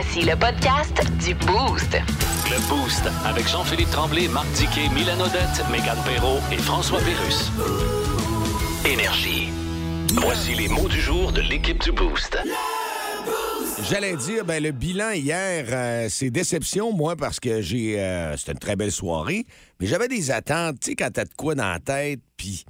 Voici le podcast du Boost. Le Boost avec Jean-Philippe Tremblay, Marc Diquet, Milan Odette, Megan Perrault et François Pérus. Énergie. Voici les mots du jour de l'équipe du Boost. J'allais dire, ben, le bilan hier, euh, c'est déception, moi, parce que j'ai. euh, C'était une très belle soirée, mais j'avais des attentes, tu sais, quand t'as de quoi dans la tête, puis.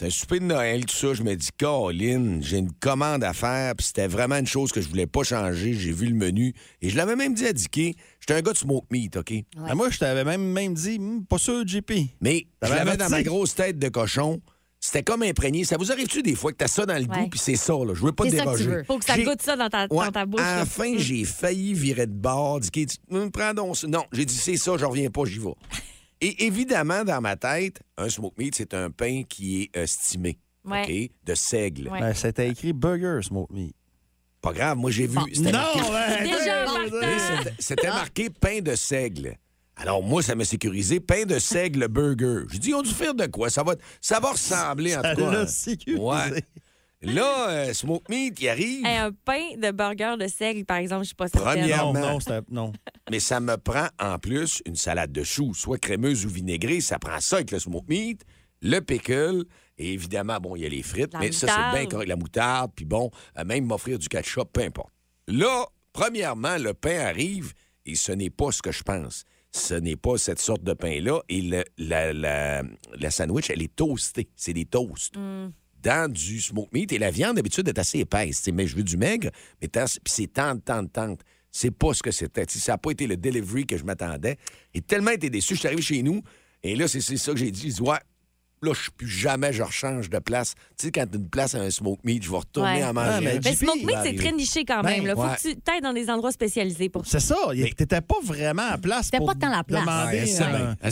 C'était un souper de Noël, tout ça. Je me dis, Caroline, j'ai une commande à faire, puis c'était vraiment une chose que je voulais pas changer. J'ai vu le menu, et je l'avais même dit à Dicky, j'étais un gars de smoke meat, OK? Ah, moi, je t'avais même, même dit, Hmm, pas sûr, JP. Mais je l'avais dans ma grosse tête de cochon. C'était comme imprégné. Ça vous arrive-tu des fois que t'as ça dans le Ouais. goût, puis c'est ça, là? Je veux pas te C'est ça que tu déroger. veux. Faut que ça goûte ça dans ta, Ouais, dans ta bouche. À là. la fin, j'ai failli virer de bord. Dit, tu me prends donc ça. Non, j'ai dit, c'est ça, je reviens pas, j'y vais. Et évidemment, dans ma tête, un smoke meat, c'est un pain qui est euh, stimé. Ouais. OK? De seigle. Ouais. Ben, c'était écrit Burger Smoke Meat. Pas grave, moi, j'ai vu. marqué- ben, attends, partant. Mais c'était- marqué pain de seigle. Alors, moi, ça m'a sécurisé. Pain de seigle burger. J'ai dit, on dû faire de quoi? Ça va, ça va ressembler, en Ça tout cas. l'a hein. sécurisé. Ouais. Là, euh, Smoke Meat, il arrive, Hey, un pain de burger de seigle, par exemple, je suis pas certaine. Non, Premièrement. non, c'était. Non. mais ça me prend en plus une salade de choux, soit crémeuse ou vinaigrée. Ça prend ça avec le Smoke Meat, le pickle, et évidemment, bon, il y a les frites, La mais ça, c'est bien correct. La moutarde, puis bon, euh, même m'offrir du ketchup, peu importe. Là, premièrement, le pain arrive, et ce n'est pas ce que je pense. Ce n'est pas cette sorte de pain-là. Et le- la, la- la sandwich, elle est toastée. C'est des toasts. Dans du smoke meat. Et la viande, d'habitude, est assez épaisse. Mais je veux du maigre, mais c'est tente, tente, tente. C'est pas ce que c'était. Ça n'a pas été le delivery que je m'attendais. J'ai tellement été déçu. Je suis arrivé chez nous, et là, c'est c'est ça que j'ai dit. Ouais, là, je plus jamais, je rechange de place. Tu sais, quand une place à un smoke meat, je vais retourner Ouais. à manger. Mais smoke meat, c'est très niché quand Ben, même. Faut ouais. que tu t'ailles dans des endroits spécialisés pour ça. C'est ça. T'étais pas vraiment à place. Pour pas tant la place. demander.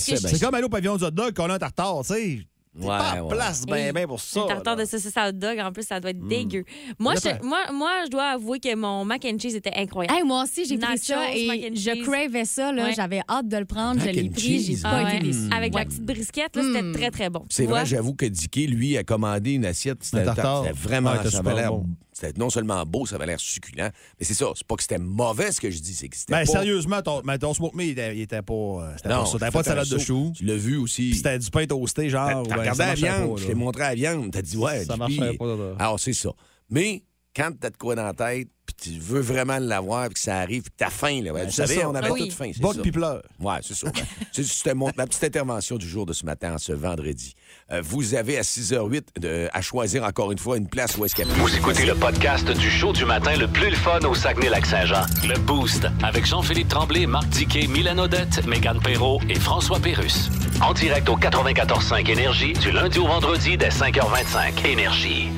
C'est comme aller au pavillon du hot dog qu'on a un tartare, tu sais. T'es Ouais, pas ouais. place ben, ben pour ça. Un tartare là. de saucisse à hot dog, en plus, ça doit être dégueu. Moi je, moi, moi, je dois avouer que mon mac and cheese était incroyable. Hey, moi aussi, j'ai pris ça mac et je cravais ça. là. Ouais. J'avais hâte de le prendre. Mac je l'ai and pris. J'ai pas Ah été déçue. Avec la petite brisquette, là, c'était très, très bon. C'est vrai, j'avoue que Dicky, lui, a commandé une assiette. C'était Un tartare. c'était vraiment. Ça avait super l'air. bon. C'était non seulement beau, ça avait l'air succulent. Mais c'est ça. C'est pas que c'était mauvais ce que je dis, c'est que c'était. Ben, pas... sérieusement, ton, mais ton smoke meat, il était, il était pas. euh, C'était Non, pas ça. T'avais pas de salade de choux. Tu l'as vu aussi. Puis c'était du pain toasté, genre. T'as t'as regardé la viande, pas, je t'ai montré la viande, t'as dit ouais. Ça marchait pas, là. Alors c'est ça. Mais quand t'as de quoi dans la tête, puis tu veux vraiment l'avoir, puis que ça arrive, puis que t'as faim, là. ben, vous savez, ça. on avait Ah oui. toute faim. c'est Boc ça. puis pleure. Ouais, c'est ça. Ben, C'était mon- ma petite intervention du jour de ce matin, ce vendredi. Euh, vous avez à 6h08 de- à choisir encore une fois une place où est-ce qu'il y a Vous écoutez le podcast du show du matin le plus le fun au Saguenay-Lac-Saint-Jean. Le Boost avec Jean-Philippe Tremblay, Marc Diquet, Milan Odette, Megan Perrault et François Pérus. En direct au 94.5 Énergie du lundi au vendredi dès 5h25. Énergie.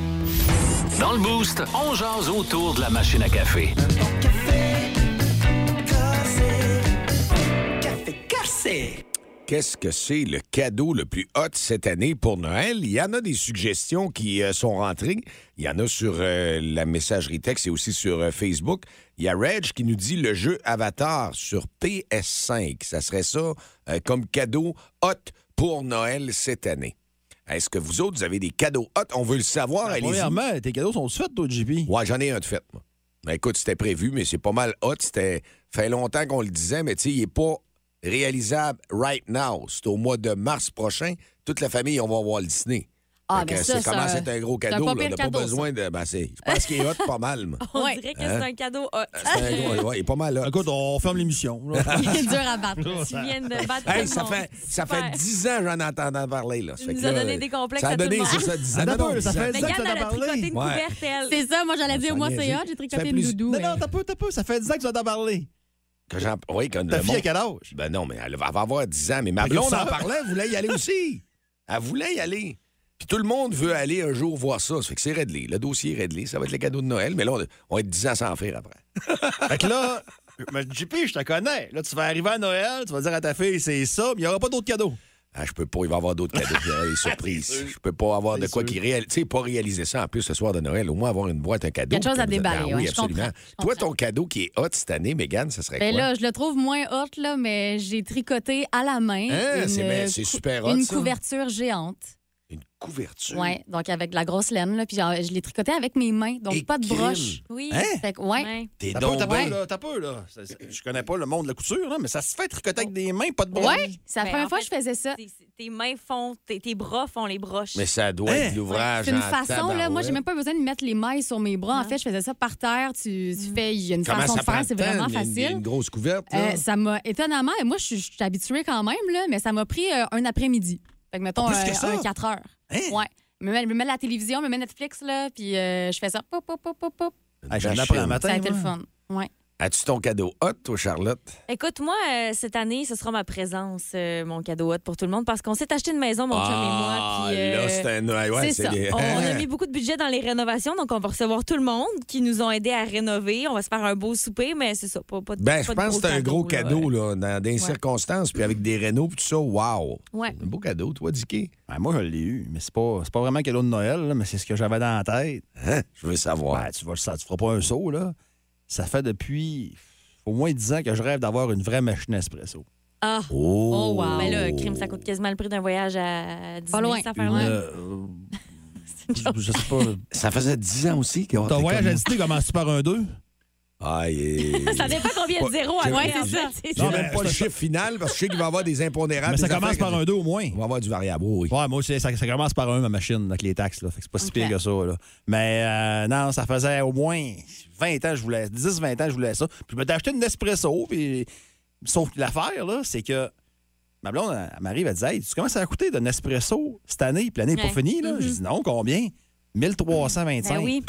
Dans le Boost, on jase autour de la machine à café. Qu'est-ce que c'est le cadeau le plus hot cette année pour Noël? Il y en a des suggestions qui euh, sont rentrées. Il y en a sur euh, la messagerie texte et aussi sur euh, Facebook. Il y a Reg qui nous dit le jeu Avatar sur PS5. Ça serait ça euh, comme cadeau hot pour Noël cette année. Est-ce que vous autres, vous avez des cadeaux hot? On veut le savoir. allez-y. Premièrement, tes cadeaux sont faits, toi, JP? Ouais, j'en ai un de fait, moi. Ben, écoute, c'était prévu, mais c'est pas mal hot. C'était fait longtemps qu'on le disait, mais tu sais, il est pas réalisable right now. C'est au mois de mars prochain. Toute la famille, on va voir le Disney. Ah, mais ça, c'est commence c'est à un- être un gros cadeau. On n'a pas besoin de. Ben, c'est, je pense qu'il est hot pas mal. moi. On Ouais. dirait que Hein? c'est un cadeau hot. C'est un gros- ouais, il est pas mal hot. Écoute, on ferme l'émission. Il est dur à battre. tu viens de battre Hey, ça fait, ça fait 10 ans que j'en entends parler. Là. Ça nous là, donné des complexes ça a donné, c'est ça, 10 ans. Ça 10 ans. fait Mais 10 ans que tu a as parlé. C'est ça, moi j'allais dire, moi c'est hot, j'ai tricoté une doudou. Non, non, t'as peu, t'as peu. Ça fait 10 ans que tu en as parlé. Que j'en- oui, quand Ta le fille, à quel âge? Ben non, mais elle va avoir 10 ans. Mais ma blonde en parlait, elle voulait y aller aussi. Elle voulait y aller. Puis tout le monde veut aller un jour voir ça. Ça fait que c'est réglé. Le dossier est réglé. Ça va être le cadeau de Noël. Mais là, on va être 10 ans sans faire après. Fait que là, mais JP, je te connais. Là, tu vas arriver à Noël, tu vas dire à ta fille, c'est ça, mais il n'y aura pas d'autres cadeaux. Ah, je peux pas. Il va y avoir d'autres cadeaux. Il y aura des surprises. Je peux pas avoir de quoi qui réalise. Tu sais, pas réaliser ça en plus ce soir de Noël. Au moins avoir une boîte, un cadeau. Quelque chose à déballer, ouais, oui, je absolument. comprends, je Toi, ton cadeau qui est hot cette année, Mégane, ça serait Ben quoi? là, je le trouve moins hot, là, mais j'ai tricoté à la main Hein, une, c'est super hot, une ça. couverture géante. Une couverture. Ouais, donc avec de la grosse laine, là, puis je l'ai tricoté avec mes mains, donc Et pas de crime. broche. Oui. Hein? Fait que, ouais. Ouais. T'es donc t'as peu, là. T'as peu, là. Je connais pas le monde de la couture, là, mais ça se fait tricoter avec des mains, pas de bras. Ouais, c'est la Ben, première fois que je faisais ça. Tes, mains font, tes, tes bras font les broches. Mais ça doit Hein? être l'ouvrage. C'est une façon, là. Moi, j'ai même pas besoin de mettre les mailles sur mes bras. En fait, je faisais ça par terre. Tu, tu fais, il y a une Comment façon de faire, c'est vraiment facile. Une grosse couverte, là? Euh, ça m'a étonnamment, et moi, je suis- je suis habituée quand même, là, mais ça m'a pris euh, un après-midi. Fait que, mettons, plus euh, que ça? un 4 heures. Hein? Ouais. Je me mets, me mets la télévision, je me mets Netflix, là, puis euh, je fais ça. Pop, pop, pop, pop, pop. Ah, je Machine. l'apprends un matin. Ça a été le fun. Ouais. As-tu ton cadeau hot, toi, Charlotte? Écoute, moi, euh, cette année, ce sera ma présence, euh, mon cadeau hot pour tout le monde, parce qu'on s'est acheté une maison, mon chum et moi. puis, euh, Ah, là, c'est un... Ouais, ouais, c'est ça. On, on a mis beaucoup de budget dans les rénovations, donc on va recevoir tout le monde qui nous ont aidés à rénover. On va se faire un beau souper, mais c'est ça, pas, pas de Ben, je pense que c'est un gros là. cadeau, là, dans des circonstances, puis avec des rénaux, puis tout ça, wow! Ouais. Un beau cadeau, toi, Dicky. Ben, moi, je l'ai eu, mais c'est pas, c'est pas vraiment un cadeau de Noël, là, mais c'est ce que j'avais dans la tête. Hein? Je veux savoir. Ben, tu, vas, ça, tu feras pas un saut, là. Ça fait depuis au moins 10 ans que je rêve d'avoir une vraie machine espresso. Ah! Oh! Oh, wow. Mais là, crime, ça coûte quasiment le prix d'un voyage à Disney, Pas loin. Une, affaire-là. euh, je, je sais pas. Ça faisait 10 ans aussi Ton voyage à Disney commence par un 2? Aïe! Ça dépend combien de zéros J'ai- j'ai- en fait, c'est J'ai ça. même pas le chiffre final parce que je sais qu'il va y avoir des impondérables. Mais ça commence par un 2 au moins. On va avoir du variable, oui. Ouais, moi aussi, ça, ça commence par un, ma machine, avec les taxes. Là. Fait que c'est pas si pire que ça. Là. Mais euh, non, ça faisait au moins 20 ans, je voulais 10-20 ans, je voulais ça. Puis je m'étais acheté une Nespresso. Puis... Sauf que l'affaire, là, c'est que ma blonde, elle m'arrive, elle dit Hey, tu commences à coûter de Nespresso cette année, puis l'année n'est Ouais. pas finie. Là. Mhm. J'ai dit non, combien 1325. Ben oui.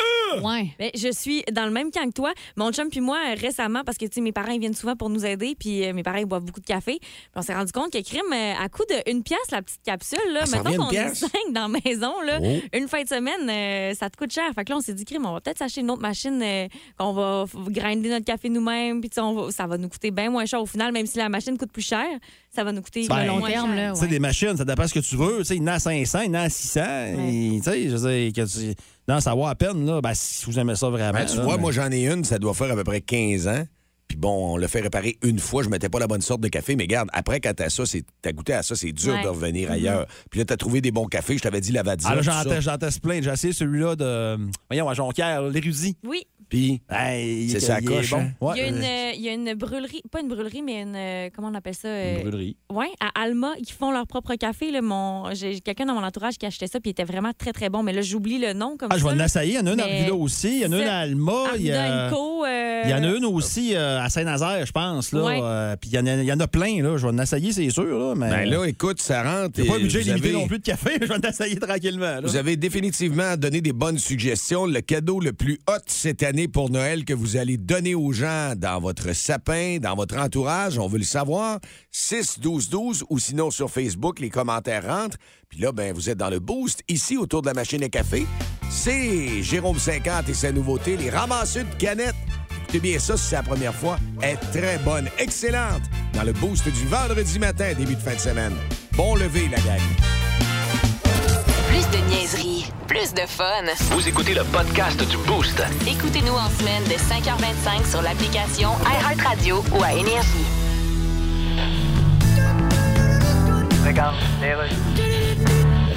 Ouais. Ben, je suis dans le même camp que toi. Mon chum puis moi, euh, récemment, parce que tu sais, mes parents ils viennent souvent pour nous aider, puis euh, mes parents ils boivent beaucoup de café. Puis on s'est rendu compte que crime, euh, à coût de une pièce, la petite capsule, là, Ah, ça mettons revient une qu'on est cinq dans la maison, là, Oh. une fin de semaine, euh, ça te coûte cher. Fait que là, on s'est dit, crime, on va peut-être s'acheter une autre machine, euh, qu'on va grinder notre café nous-mêmes, puis ça va nous coûter bien moins cher au final, même si la machine coûte plus cher, ça va nous coûter Ben, le long terme, là. Tu sais, ouais. des machines, ça dépend ce que tu veux. Tu sais, il y en a à 500, il y en a à 600. et, Tu sais, je dire, que tu... Non, ça vaut à peine, là. Ben, si vous aimez ça vraiment. Ben, tu là, vois, mais- moi, j'en ai une, ça doit faire à peu près 15 ans. Puis bon, on l'a fait réparer une fois. Je mettais pas la bonne sorte de café, mais regarde, après, quand t'as ça, c'est- t'as goûté à ça, c'est dur Ouais. de revenir ailleurs. Puis là, t'as trouvé des bons cafés. Je t'avais dit Lavazza. Ah là, tout j'en ça. teste, plein. J'ai essayé celui-là de. Voyons, à Jonquière, l'érudit. Oui, Puis, Hey, C'est est coche, bon. hein? Ouais, il y, a une, euh, il y a une brûlerie, pas une brûlerie, mais une, euh, comment on appelle ça? euh, une brûlerie. Oui, à Alma, ils font leur propre café. Là, mon... J'ai quelqu'un dans mon entourage qui achetait ça, puis il était vraiment très, très bon. Mais là, j'oublie le nom comme Ah, je ça. vais l'essayer. Il y en a une à Arvida aussi. Il y en a une à Alma. Il y, Arvida a... Co, il y en a une aussi euh, à Saint-Nazaire, je pense. Là. Ouais. Euh, puis il y, en a, il y en a plein. Là. Je vais en essayer, c'est sûr. Là, mais... ben là, écoute, ça rentre. J'ai pas avez- non plus de café. Je vais en essayer tranquillement. là. Vous avez définitivement donné des bonnes suggestions. Le cadeau le plus hot cette année pour Noël que vous allez donner aux gens dans votre sapin, dans votre entourage, on veut le savoir. 6 12 12 ou sinon sur Facebook, les commentaires rentrent. Puis là, ben, vous êtes dans le boost ici autour de la machine à café. C'est Jérôme 50 et sa nouveauté, les ramasseux de canettes. Écoutez bien ça si c'est la première fois. Est très bonne, excellente dans le boost du vendredi matin, début de fin de semaine. Bon lever, la gang. Plus de niaiserie, plus de fun. Vous écoutez le podcast du Boost. Écoutez-nous en semaine de 5h25 sur l'application iHeartRadio ou à Énergie.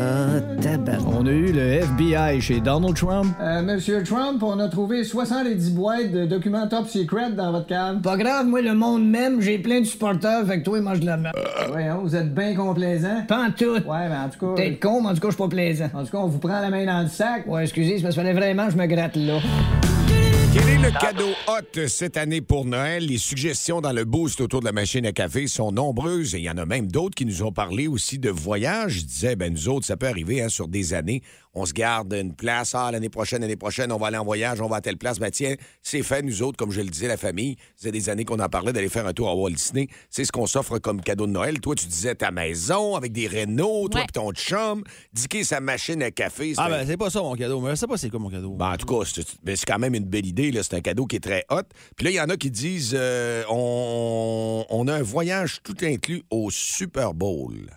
Ah, tabac. On a eu le FBI chez Donald Trump. Euh, Monsieur Trump, on a trouvé 70 boîtes de documents top secret dans votre cave. Pas grave, moi, le monde même, j'ai plein de supporters, fait que toi, mange de la merde. Voyons, vous êtes bien complaisant. Pas en tout. Ouais, mais en tout cas. T'es con, mais en tout cas, je suis pas plaisant. En tout cas, on vous prend la main dans le sac. Ouais, excusez, c'est parce qu'il fallait vraiment que je me gratte là. Quel est le cadeau hot cette année pour Noël? Les suggestions dans le boost autour de la machine à café sont nombreuses et il y en a même d'autres qui nous ont parlé aussi de voyage. Je disais, ben nous autres, ça peut arriver hein, sur des années. On se garde une place. Ah, l'année prochaine, l'année prochaine, on va aller en voyage, on va à telle place. Ben tiens, c'est fait, nous autres, comme je le disais, la famille. C'est des années qu'on en parlait d'aller faire un tour à Walt Disney. C'est ce qu'on s'offre comme cadeau de Noël. Toi, tu disais ta maison avec des rénaux, toi Ouais. et ton chum. Dicky, sa machine à café. c'est Ah, ben, c'est pas ça mon cadeau. Mais je sais pas c'est quoi mon cadeau? Ben, en tout cas, c'est ben, c'est quand même une belle idée. là. C'est un cadeau qui est très hot. Puis là, il y en a qui disent euh, on, on a un voyage tout inclus au Super Bowl.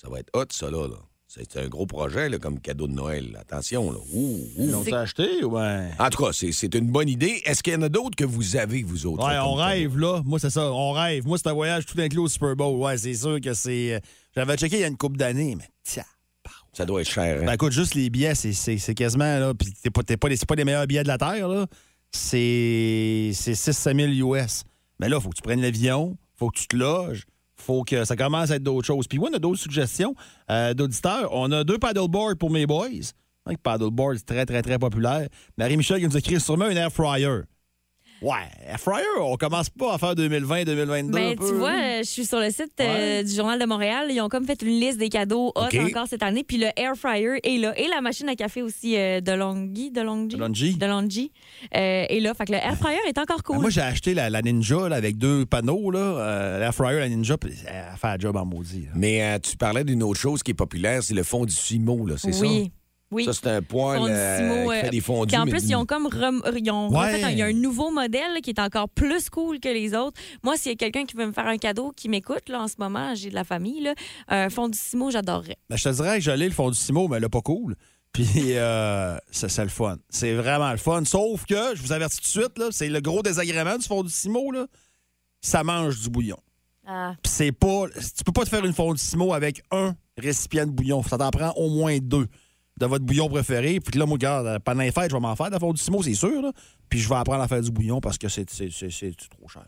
Ça va être hot, ça, là. là. C'est un gros projet là, comme cadeau de Noël. Attention, là. Ouh, ouh. Ils l'ont acheté ou ben? En tout cas, c'est- c'est une bonne idée. Est-ce qu'il y en a d'autres que vous avez, vous autres? Ouais, on rêve, là. Moi, c'est ça, on rêve. Moi, c'est un voyage tout inclus au Super Bowl. Ouais, c'est sûr que c'est. euh, J'avais checké il y a une couple d'années, mais tiens. Ça doit être cher. hein? Ben écoute, juste les billets, c'est- c'est c'est quasiment, là. Puis t'es pas, pas, les- c'est pas les meilleurs billets de la Terre, là. C'est c'est 6-7 000 US. Mais là, faut que tu prennes l'avion, faut que tu te loges, faut que ça commence à être d'autres choses. Puis oui, on a d'autres suggestions euh, d'auditeurs. On a deux paddleboards pour mes boys. Un paddleboard, c'est très, très, très populaire. Marie-Michel qui nous a écrit sûrement une air fryer. Ouais, air fryer, on commence pas à faire 2020-2022. Ben, tu vois, hein? euh, je suis sur le site euh, Ouais. du Journal de Montréal. Ils ont comme fait une liste des cadeaux hot OK. encore cette année. Puis le air fryer est là. Et la machine à café aussi euh, de Longy. De Longy. De euh, est là. Fait que le air fryer est encore cool. Ben, moi, j'ai acheté la, la Ninja là, avec deux panneaux, là, euh, l'air fryer, la Ninja, puis elle fait un job en maudit. là. Mais euh, tu parlais d'une autre chose qui est populaire, c'est le fond du Simo, là, c'est ça? Oui. Ça, c'est un poêle euh, qui euh, fait des fondus. Puis en plus, ils ont comme rem- ils ont Ouais. refait un, il y a un nouveau modèle qui est encore plus cool que les autres. Moi, s'il y a quelqu'un qui veut me faire un cadeau, qui m'écoute là, en ce moment, j'ai de la famille, là, un fond du Simo, j'adorerais. Ben, je te dirais que j'allais le fond du Simo, mais là, pas cool. Puis, euh, ça, c'est le fun. C'est vraiment le fun. Sauf que, je vous avertis tout de suite, là, c'est le gros désagrément du fond du Simo, là. Ça mange du bouillon. Ah. Puis c'est pas. Tu peux pas te faire une fondue Simo avec un récipient de bouillon. Ça t'en prend au moins deux de votre bouillon préféré. Puis là, moi, regarde, pendant les fêtes, je vais m'en faire la fondue Simo, c'est sûr. Là. Puis je vais apprendre à faire du bouillon parce que c'est, trop cher.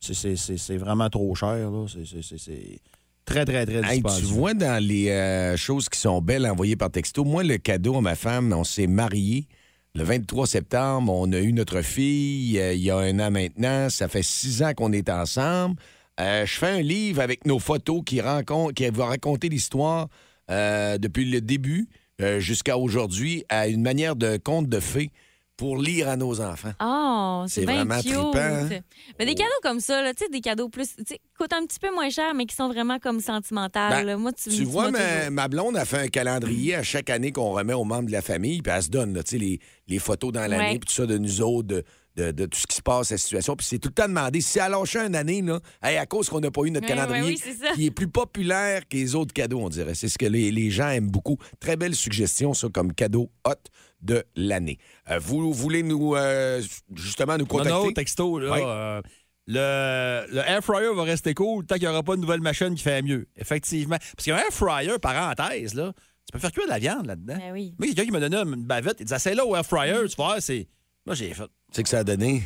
C'est, vraiment trop cher. C'est, très, très, très Hey, tu vois dans les euh, choses qui sont belles envoyées par texto, moi, le cadeau à ma femme, on s'est mariés. Le 23 septembre, on a eu notre fille euh, il y a un an maintenant. Ça fait six ans qu'on est ensemble. Euh, je fais un livre avec nos photos qui, raconte, qui va raconter l'histoire depuis le début euh, jusqu'à aujourd'hui à une manière de conte de fées pour lire à nos enfants. Oh, c'est vraiment cute. trippant, hein? Mais des cadeaux comme ça, là, tu sais, des cadeaux plus, sais, coûtent un petit peu moins cher, mais qui sont vraiment comme sentimentales. Ben. Moi, tu, Tu tu vois, ma, blonde a fait un calendrier à chaque année qu'on remet aux membres de la famille, puis elle se donne là, les, les photos dans l'année, Ouais. puis tout ça de nous autres, de, de- de tout ce qui se passe, la situation. Puis c'est tout le temps demandé si elle a lâché une année, là, hey, à cause qu'on n'a pas eu notre calendrier, oui, c'est ça. qui est plus populaire que les autres cadeaux, on dirait. C'est ce que les, les gens aiment beaucoup. Très belle suggestion, ça, comme cadeau hot de l'année. Euh, vous voulez nous, euh, justement, nous Non, contacter? non, texto, là. Euh, le, le air fryer va rester cool tant qu'il n'y aura pas une nouvelle machine qui fait mieux. Effectivement. Parce qu'un air fryer, parenthèse, là, tu peux faire cuire de la viande là-dedans. Ben oui. Moi, il y a quelqu'un qui m'a donné une bavette. Il disait, c'est là au air fryer, tu vois, c'est. Moi, j'ai fait. C'est que ça a donné.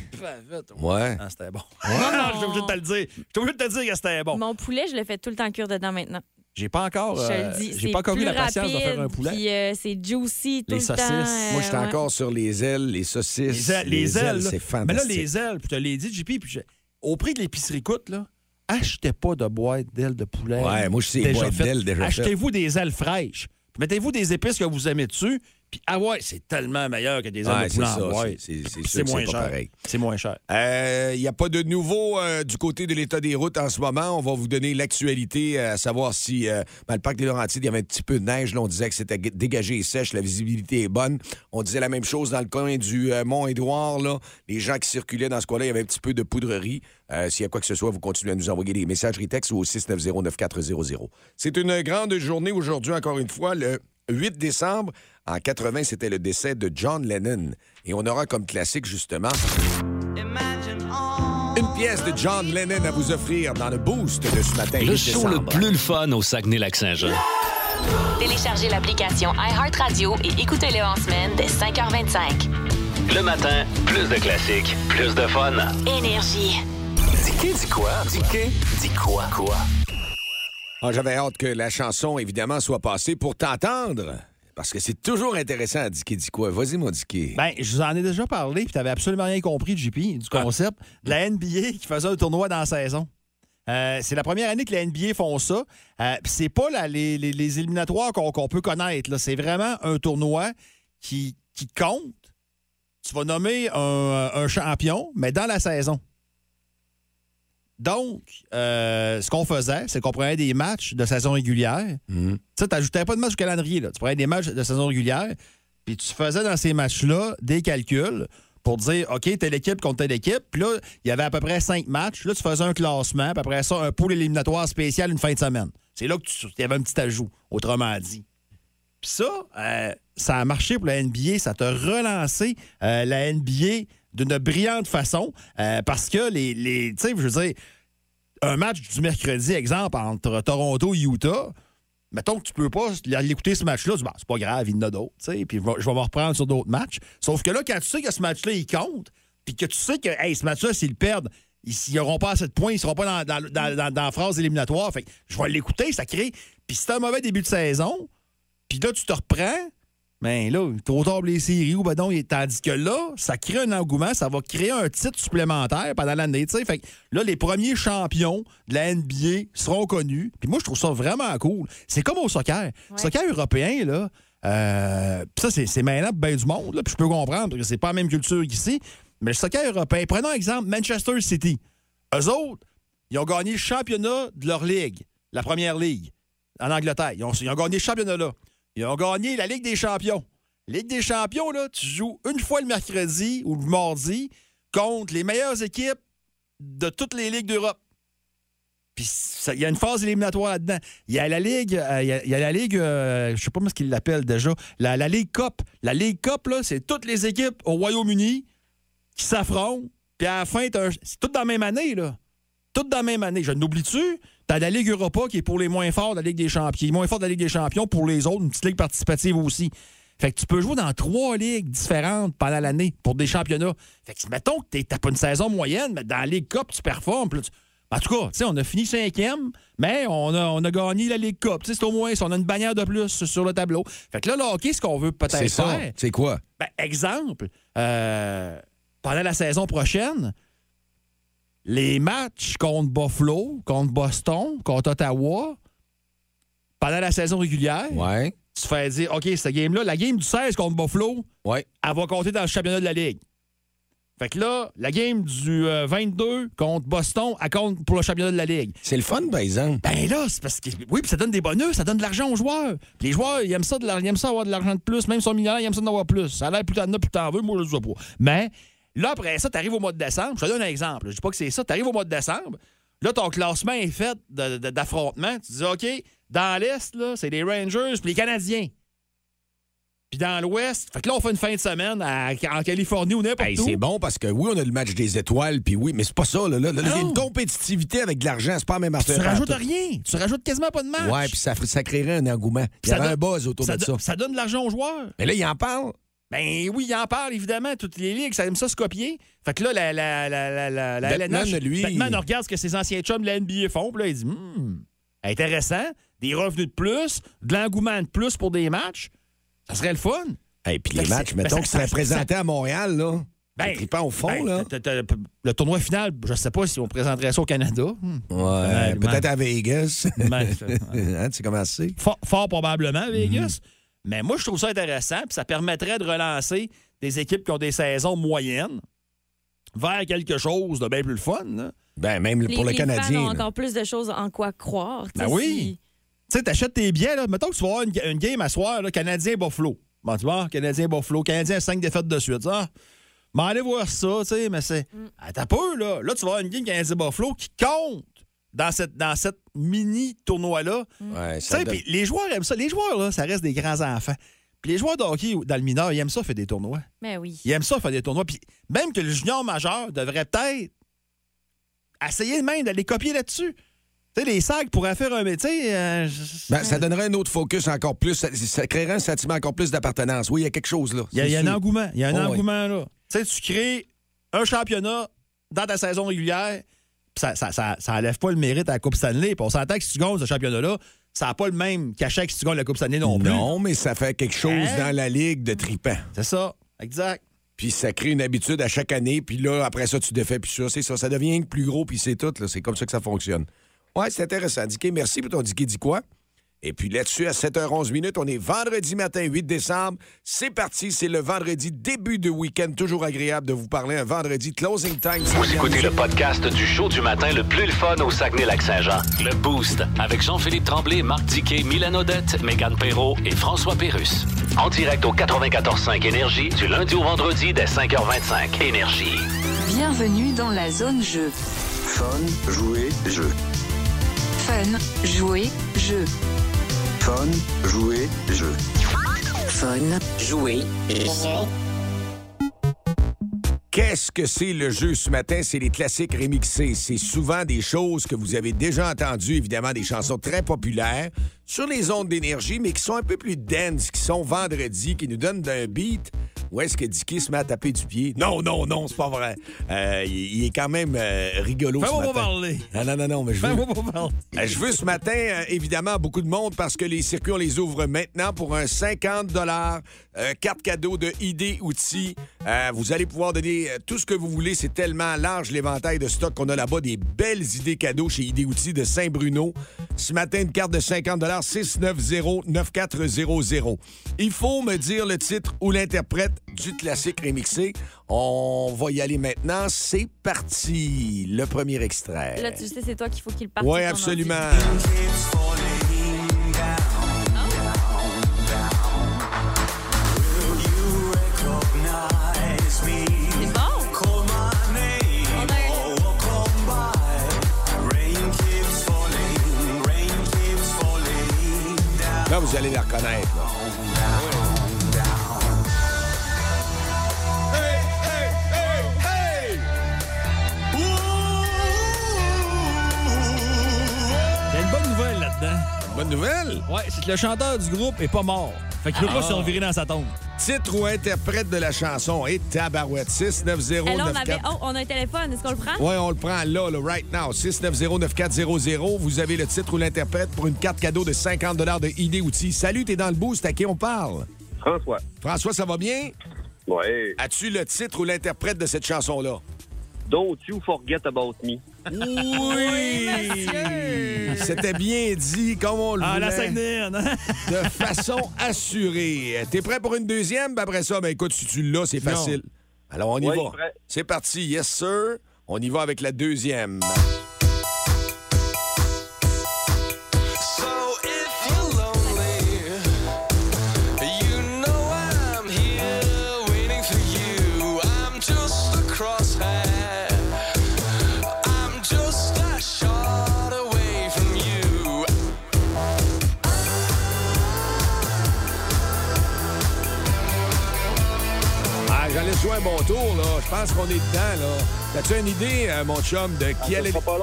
Ouais. Ah, c'était bon. Non, non, j'étais obligé de te le dire. J'étais obligé de te dire que c'était bon. Mon poulet, je le fais tout le temps cuire dedans maintenant. J'ai pas encore. Euh, j'ai pas encore eu la patience de faire un poulet. Puis euh, c'est juicy tout Les le saucisses. temps. Moi, euh, j'étais ouais. encore sur les ailes, les saucisses. Les ailes, les ailes, c'est fantastique. Mais là, les ailes, puis je te l'ai dit, JP, puis je- au prix de l'épicerie coûte, là, achetez pas de boîte d'ailes de poulet. Ouais, moi, je sais, boîte d'ailes déjà. Achetez-vous des ailes fraîches. Mettez-vous des épices que vous aimez dessus. Puis, ah ouais, c'est tellement meilleur que des ailes Ouais, de c'est ça. moins cher. C'est moins cher. Il n'y a pas de nouveau euh, du côté de l'état des routes en ce moment. On va vous donner l'actualité, euh, à savoir si euh, dans le parc des Laurentides, il y avait un petit peu de neige. Là, on disait que c'était dégagé et sèche, la visibilité est bonne. On disait la même chose dans le coin du euh, Mont-Édouard. Les gens qui circulaient dans ce coin-là, il y avait un petit peu de poudrerie. Euh, S'il y a quoi que ce soit, vous continuez à nous envoyer des messageries textes au 690-9400. C'est une grande journée aujourd'hui, encore une fois, le 8 décembre. En 80, c'était le décès de John Lennon. Et on aura comme classique, justement, une pièce de John Lennon à vous offrir dans le boost de ce matin. Le 8 show le plus le fun au Saguenay-Lac-Saint-Jean. Téléchargez l'application iHeartRadio et écoutez-le en semaine dès 5h25. Le matin, plus de classiques, plus de fun. Énergie. Dis dis quoi? Dis dis quoi? Quoi? Ah, J'avais hâte que la chanson, évidemment, soit passée pour t'entendre. Parce que c'est toujours intéressant à Dicky dit quoi. Vas-y, mon Dicky. Ben, je vous en ai déjà parlé, puis tu absolument rien compris, JP, du concept de la NBA qui faisait un tournoi dans la saison. Euh, c'est la première année que la NBA font ça. Euh, puis c'est pas les, les- les éliminatoires qu'on peut connaître. C'est vraiment un tournoi qui, qui compte. Tu vas nommer un, un champion, mais dans la saison. Donc, euh, ce qu'on faisait, c'est qu'on prenait des matchs de saison régulière. Mhm. Tu sais, t'ajoutais pas de match au calendrier. Là. Tu prenais des matchs de saison régulière, puis tu faisais dans ces matchs-là des calculs pour dire, OK, telle équipe contre telle équipe. Puis là, il y avait à peu près cinq matchs. Là, tu faisais un classement, puis après ça, un pool éliminatoire spécial une fin de semaine. C'est là que tu y avait un petit ajout, autrement dit. Puis ça, euh, ça a marché pour la NBA. Ça t'a relancé euh, la NBA d'une brillante façon euh, parce que les. les tu sais, je veux dire, un match du mercredi, exemple, entre Toronto et Utah, mettons que tu peux pas l'écouter ce match-là, Bon, c'est pas grave, il y en a d'autres, tu sais, puis je vais je vais me reprendre sur d'autres matchs. Sauf que là, quand tu sais que ce match-là, il compte, puis que tu sais que hey, ce match-là, s'ils perdent, ils n'auront pas assez de points, ils seront pas dans, dans, dans, dans- la phase éliminatoire. Fait que je vais l'écouter, ça crée. Puis si c'est un mauvais début de saison, puis là, tu te reprends, ben là, trop tard pour les séries ou ben non, tandis que là, ça crée un engouement, ça va créer un titre supplémentaire pendant l'année. Fait que là, les premiers champions de la NBA seront connus. Puis moi, je trouve ça vraiment cool. C'est comme au soccer. Le Soccer européen, là, euh, pis ça, c'est c'est maintenant bien du monde, là, puis je peux comprendre, parce que c'est pas la même culture qu'ici. Mais le soccer européen, prenons exemple Manchester City. Eux autres, ils ont gagné le championnat de leur ligue, la première ligue, en Angleterre. Ils ont, ils ont gagné ce championnat-là. Ils ont gagné la Ligue des champions. Ligue des champions, là, tu joues une fois le mercredi ou le mardi contre les meilleures équipes de toutes les ligues d'Europe. Puis il y a une phase éliminatoire là-dedans. Il y a la Ligue, euh, il y a, la Ligue, euh, je sais pas comment ce qu'ils l'appellent déjà, la, Ligue Cup. La Ligue Cup, là, c'est toutes les équipes au Royaume-Uni qui s'affrontent. Puis à la fin, c'est tout dans la même année, là. Tout dans la même année. Je n'oublie-tu? T'as la Ligue Europa qui est pour les moins forts de la Ligue des Champions. Est moins fort de la Ligue des Champions pour les autres, une petite ligue participative aussi. Fait que tu peux jouer dans trois ligues différentes pendant l'année pour des championnats. Fait que mettons que t'as pas une saison moyenne, mais dans la Ligue Cup, tu performes. puis là, tu- En tout cas, tu sais, on a fini cinquième, mais on a, on a gagné la Ligue Cup. C'est au moins ça. On a une bannière de plus sur le tableau. Fait que là, le hockey, ce qu'on veut peut-être faire, C'est quoi? ben, exemple, euh, pendant la saison prochaine, les matchs contre Buffalo, contre Boston, contre Ottawa, pendant la saison régulière, Ouais. tu fais dire, OK, cette game-là, la game du 16 contre Buffalo, Ouais. elle va compter dans le championnat de la Ligue. Fait que là, la game du euh, 22 contre Boston, elle compte pour le championnat de la Ligue. C'est le fun, par exemple. Ben là, c'est parce que. Oui, puis ça donne des bonus, ça donne de l'argent aux joueurs. Puis les joueurs, ils aiment ça, de l'ar- ils aiment ça avoir de l'argent de plus. Même si ils sont millionnaires, ils aiment ça d'en avoir plus. Ça a l'air plus t'en as, plus t'en veux. Moi, je le sais pas. Mais là, après ça, t'arrives au mois de décembre. Je te donne un exemple. Je dis pas que c'est ça. T'arrives au mois de décembre. Là, ton classement est fait de- de- d'affrontement. Tu dis, OK, dans l'Est, c'est les Rangers puis les Canadiens. Puis dans l'Ouest, fait que là, on fait une fin de semaine à- en Californie ou n'importe Hey, où. c'est bon parce que oui, on a le match des étoiles, puis oui, mais c'est pas ça. Là, là, là, il y a une compétitivité avec de l'argent, c'est pas la même Tu affaire. rajoutes partout. rien. Tu rajoutes quasiment pas de match. Ouais, puis ça, ça créerait un engouement. Il y Ça un donne- buzz autour ça, de ça. ça donne de l'argent aux joueurs. Mais là, il en parle. Ben oui, il en parle, évidemment. Toutes les ligues, ça aime ça se copier. Fait que là, la, la, la, la, la, Batman, LNH, lui, Batman regarde ce que ses anciens chums de la NBA font, puis là, il dit Hmm, intéressant, des revenus de plus, de l'engouement de plus pour des matchs. Ça serait le fun. Et puis les matchs, mettons ben, que ça- ça ça- présenté à Montréal, là. Ben, trippant au fond, Ben, là. Le tournoi final, je sais pas si on présenterait ça au Canada. Hmm. Ouais, peut-être à Vegas. Ben, hein, tu sais comment c'est? fort, fort probablement à Vegas. Mhm. Mais moi, je trouve ça intéressant, puis ça permettrait de relancer des équipes qui ont des saisons moyennes vers quelque chose de bien plus le fun. là. Ben, même Les, pour le les fans Canadien. ont là. encore plus de choses en quoi croire. tu Ben sais, oui. si- Tu sais, t'achètes tes billets, là. Mettons que tu vas avoir une, une game à soir, là, Canadien-Buffalo. Bon, tu vois, Canadien-Buffalo. Canadien, cinq défaites de suite. Ah, m'en aller voir ça, tu sais, mais c'est. Mm. Attends peu, là. Là, tu vas avoir une game Canadien-Buffalo qui compte dans cette, dans cette. Ouais, ça donne- puis les joueurs aiment ça. Les joueurs, là, ça reste des grands enfants. Puis les joueurs de hockey dans le mineur, ils aiment ça faire des tournois. Ben oui. Ils aiment ça faire des tournois. Puis même que le junior majeur devrait peut-être essayer même d'aller copier là-dessus. Tu sais, les sacs pourraient faire un métier. euh, Ben, ça donnerait un autre focus encore plus. Ça, ça créerait un sentiment encore plus d'appartenance. Oui, il y a quelque chose là. Il y a, c'est il y a un engouement. Il y a un Oh, oui. engouement, là. Tu sais, tu crées un championnat dans ta saison régulière, ça, ça, ça, ça enlève pas le mérite à la Coupe Stanley. Puis on s'entend que si tu gagnes ce championnat-là, ça n'a pas le même cachet que si tu gagnes la Coupe Stanley non plus. Non, mais ça fait quelque chose Hein? dans la ligue de tripant. C'est ça. Exact. Puis ça crée une habitude à chaque année. Puis là, après ça, tu défais. Puis ça, c'est ça. Ça devient plus gros. Puis c'est tout. C'est comme ça que ça fonctionne. Ouais, c'est intéressant. Dicky, merci pour ton Dicky dit quoi? Et puis là-dessus, à 7h11 minutes, on est vendredi matin, 8 décembre. C'est parti, c'est le vendredi, début de week-end. Toujours agréable de vous parler un vendredi closing time. Vous écoutez le podcast du show du matin le plus le fun au Saguenay-Lac-Saint-Jean. Le Boost avec Jean-Philippe Tremblay, Marc Diquet, Milan Odette, Mégane Perrault et François Pérus. En direct au 94.5 Énergie du lundi au vendredi dès 5h25. Énergie. Bienvenue dans la zone jeu. Fun, jouer, jeu. Fun, jouer, jeu. Fun, jouer, jeu. Fun, jouer, jeu. Qu'est-ce que c'est le jeu ce matin? C'est les classiques remixés. C'est souvent des choses que vous avez déjà entendues, évidemment, des chansons très populaires sur les ondes d'énergie, mais qui sont un peu plus dense, qui sont vendredi, qui nous donnent d'un beat. Où est-ce que Dicky se met à taper du pied? Non, non, non, c'est pas vrai. Euh, il, il est quand même euh, rigolo ce Fais-moi matin. pas parler. Non, non, non, non, mais je veux... Fais-moi pas parler. Euh, Je veux ce matin, euh, évidemment, beaucoup de monde parce que les circuits, on les ouvre maintenant pour un 50 euh, carte cadeau de ID Outils. Vous allez pouvoir donner tout ce que vous voulez. C'est tellement large l'éventail de stock qu'on a là-bas. Des belles idées cadeaux chez ID Outils de Saint-Bruno. Ce matin, une carte de 50 690-9400. Il faut me dire le titre ou l'interprète du classique remixé. On va y aller maintenant. C'est parti. Le premier extrait. Là, tu sais, c'est toi qu'il faut qu'il parte. Oui, absolument. Vous allez la reconnaître. Il y a une bonne nouvelle là-dedans. Bonne nouvelle? Ouais, c'est que le chanteur du groupe est pas mort. Fait qu'il peut pas se revirer dans sa tombe. Titre ou interprète de la chanson et tabarouette 690 Eh, là, on, avait... oh, on a un téléphone. Est-ce qu'on le prend? Oui, on le prend là, là, right now. 690-9400. Vous avez le titre ou l'interprète pour une carte cadeau de 50 de ID Outils. Salut, t'es dans le boost. À qui on parle? François. François, ça va bien? Ouais. As-tu le titre ou l'interprète de cette chanson-là? Don't you forget about me. Oui! C'était bien dit, comme on le Ah, voulait. la Saguenayenne, hein? De façon assurée. T'es prêt pour une deuxième? Ben après ça, ben écoute, si tu l'as, c'est Non. facile. Alors, on y Ouais, va. je suis prêt. C'est parti. Yes, sir. On y va avec la deuxième. Bon tour, là. Je pense qu'on est dedans, là. T'as-tu une idée, euh, mon chum, de qui Ça allait... pas?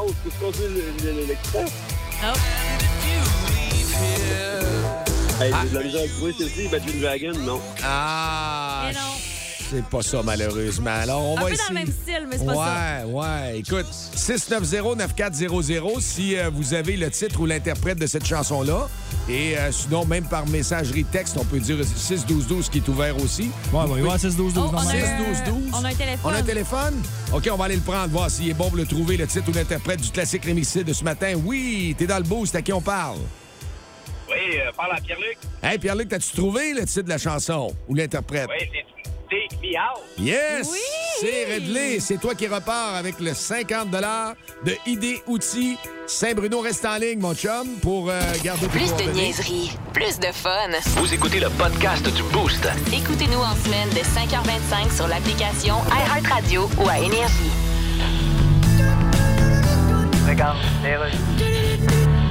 Hey, la misère à trouver. Imagine Dragon, non. Ah! C'est pas ça, malheureusement. Alors, on Un va peu essayer. dans le même style, mais c'est pas ça. Ouais, ouais. Écoute, 690-9400, si euh, vous avez le titre ou l'interprète de cette chanson-là. Et euh, sinon, même par messagerie texte, on peut dire 61212 qui est ouvert aussi. Ouais, ouais, ouais, 6 12 12 Oh, on, a normal. un... 6, 12, 12. on a un téléphone. On a un téléphone? OK, on va aller le prendre, voir s'il est bon pour le trouver, le titre ou l'interprète du classique remixé de ce matin. Oui, t'es dans le boost, à qui on parle? Oui, euh, parle à Pierre-Luc. Hey, Pierre-Luc, t'as-tu trouvé le titre de la chanson ou l'interprète? Oui, c'est Take Me Out. Yes! Oui! C'est réglé. C'est toi qui repars avec le 50 de ID Outils. Saint-Bruno reste en ligne, mon chum, pour euh, garder tes Plus de niaiserie, plus de fun. Vous écoutez le podcast du Boost. Écoutez-nous en semaine de 5h25 sur l'application iHeartRadio ou à Énergie.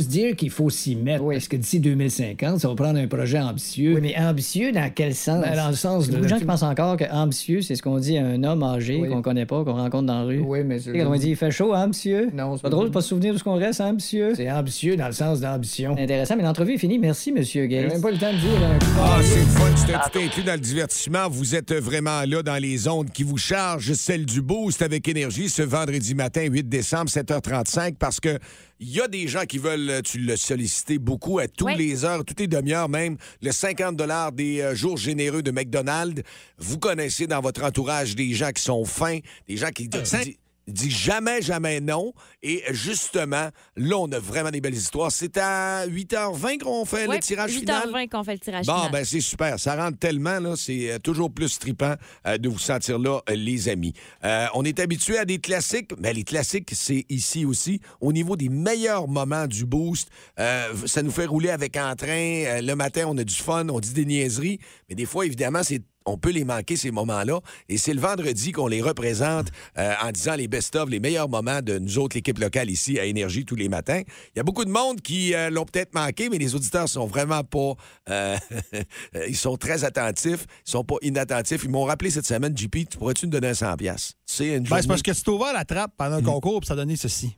juste dire qu'il faut s'y mettre. Parce que d'ici 2050, ça va prendre un projet ambitieux. Oui, mais ambitieux dans quel sens? Ben, dans le sens Il y a de- beaucoup de gens qui pensent encore que ambitieux, c'est ce qu'on dit à un homme âgé Oui. qu'on connaît pas, qu'on rencontre dans la rue. Oui, mais c'est. Quand on dit il fait chaud, hein, monsieur? Non, C'est pas drôle de pas se souvenir de ce qu'on reste, hein, monsieur? C'est ambitieux dans le sens d'ambition. Intéressant, mais l'entrevue est finie. Merci, monsieur J'ai Gates. même pas le temps de dire un Ah, c'est le fun, c'est un tout inclus dans le divertissement. Vous êtes vraiment là dans les ondes qui vous chargent, celle du boost avec énergie ce vendredi matin, 8 décembre, 7h35, parce que il y a des gens qui veulent, tu l'as sollicité beaucoup, à toutes Oui. les heures, toutes les demi-heures même, le 50 des euh, jours généreux de McDonald's. Vous connaissez dans votre entourage des gens qui sont fins, des gens qui... di- Il dit jamais, jamais non. Et justement, là, on a vraiment des belles histoires. C'est à 8h20 qu'on fait Ouais, le tirage final? 8h20 qu'on fait le tirage Bon, final. ben c'est super. Ça rentre tellement, là. C'est euh, toujours plus trippant euh, de vous sentir là, euh, les amis. Euh, on est habitué à des classiques, mais les classiques, c'est ici aussi. Au niveau des meilleurs moments du boost, euh, ça nous fait rouler avec entrain. Le matin, on a du fun, on dit des niaiseries. Mais des fois, évidemment, c'est on peut les manquer, ces moments-là. Et c'est le vendredi qu'on les représente euh, en disant les best-of, les meilleurs moments de nous autres, l'équipe locale ici à Énergie tous les matins. Il y a beaucoup de monde qui euh, l'ont peut-être manqué, mais les auditeurs sont vraiment pas... euh, ils sont très attentifs, ils sont pas inattentifs. Ils m'ont rappelé cette semaine, JP, tu pourrais-tu nous donner un 100 pièces? C'est une Ben, c'est parce que tu ouvert la trappe pendant un concours, puis ça a donné ceci.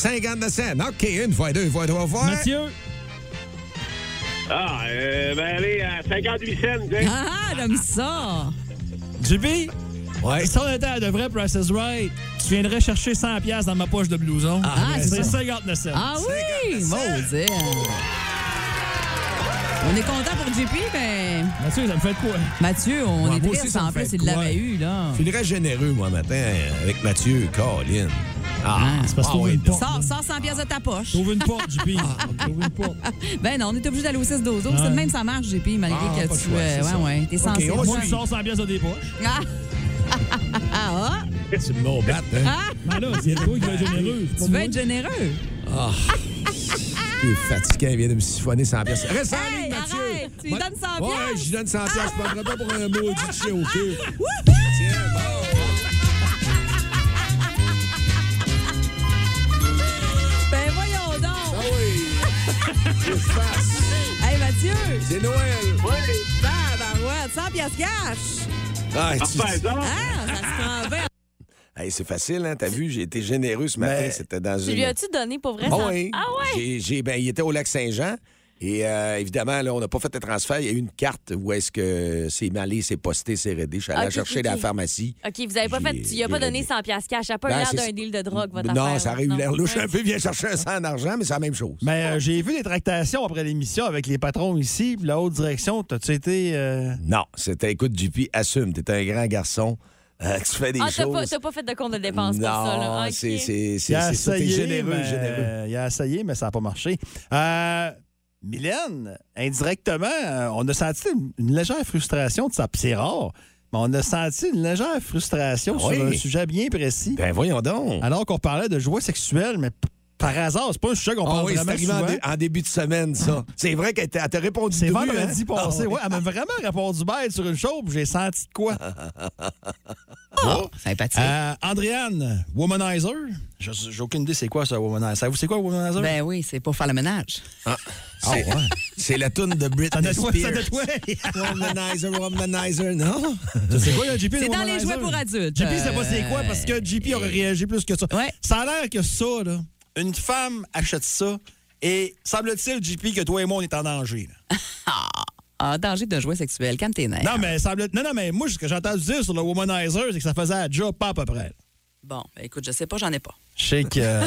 50 cents. OK, une fois, deux fois, trois fois. Mathieu. Ah, euh, ben allez, à 58 cents. hein. Ah, j'aime ça. JP? Ouais. Si on était à de vrai Price is Right, tu viendrais chercher 100 pièces dans ma poche de blouson. Ah, c'est c'est ça. 59 cents. Ah oui, maudit. On est content pour JP, mais Mathieu, ça me fait quoi? Mathieu, on Ouais, est triste ça me en plus, fait il l'avait eu, là. Je finirais généreux, moi, matin, avec Mathieu, Colin. Ah, c'est parce que ah, t'ouvres oui, une porte. Sors, sors 100 pièces de ta poche. Trouve une porte, JP. Trouve une porte. Ben non, on est obligé d'aller au 6 dozo. C'est de même ça marche, JP, malgré Ah, que tu. choix, euh, c'est ouais, ouais, t'es OK, censé. on Moi, suit. tu sors 100 pièces de tes poches. Ah! Ah, ah, Tu me bat, hein? ah! Ben là, c'est toi qui vas être généreux. c'est Tu veux moi. être généreux? Ah, il est fatiguant, il vient de me siphonner 100 pièces. Reste en Hey, ligne, Mathieu. arrête, tu lui Ouais. donnes 100 Ouais, piastres. je lui donne 100 pièces. Je prendrai pas pour un maudit chien au cul. Tiens, C'est Noël. Tabarouette, 100 piastres cash! Ah, tu- Enfin, donc. Ah, ça se prend. Hey, c'est facile, hein? T'as vu, j'ai été généreux ce matin. Mais- C'était dans Tu une. lui as-tu donné pour vrai? Ah ça? oui. Ah ouais? J'ai- j'ai- ben, il était au lac Saint-Jean. Et euh, évidemment, là, on n'a pas fait de transfert. Il y a eu une carte où est-ce que c'est malé, c'est posté, c'est raidé. Je suis allé la chercher ok. dans la pharmacie. OK, vous avez pas fait. Tu lui as pas donné réglé. 100 piastres cash. Ça n'a pas Ben, l'air d'un deal de drogue, votre non, affaire. ça aurait eu l'air louche un peu. Viens chercher un 100 en argent, mais c'est la même chose. Mais euh, j'ai vu des tractations après l'émission avec les patrons ici, puis la haute direction. T'as-tu été. euh, Non, c'était, écoute, JP, assume. T'es un grand garçon. euh, tu fais des Ah, t'as choses. pas, t'as pas fait de compte de dépenses non, pour ça, là. C'est, c'est, c'est, Il a c'est ça. T'es essayé, généreux, mais- généreux. Il a essayé, mais ça n'a pas marché. Euh, Mylène, indirectement, euh, on a senti une, légère frustration de ça. Puis c'est rare, mais on a senti une légère frustration Ah sur un sujet bien précis. Ben, voyons donc. Alors qu'on parlait de joie sexuelle, mais par hasard, c'est pas un sujet qu'on Ah parle oui, c'est vraiment arrivé en, souvent. dé- en début de semaine, ça. C'est vrai qu'elle t'a répondu C'est dru, vendredi hein? passé. Ah oui. Ouais, elle m'a vraiment répondu bête sur une chose, puis j'ai senti de quoi. Oh, sympathique. Euh, Andréane, Womanizer. J'ai aucune idée c'est quoi ça, Womanizer. Savez-vous c'est quoi, Womanizer? Ben oui, c'est pour faire le ménage. Ah, c'est, c'est la toune de Britney doit ça Spears. doit. Womanizer, womanizer, non? Tu sais quoi, le JP? C'est dans les jouets pour adultes. JP, c'est pas c'est quoi, Euh, parce que JP aurait réagi plus que ça. Ouais. Ça a l'air que ça, là, une femme achète ça, et semble-t-il, JP, que toi et moi, on est en danger. là. En danger d'un jouet sexuel. Calme tes nerfs. Non, mais semble non, non, mais moi, ce que j'ai entendu dire sur le Womanizer, c'est que ça faisait un job pas à peu près. Bon, ben écoute, je sais pas, j'en ai pas. Je sais que. euh,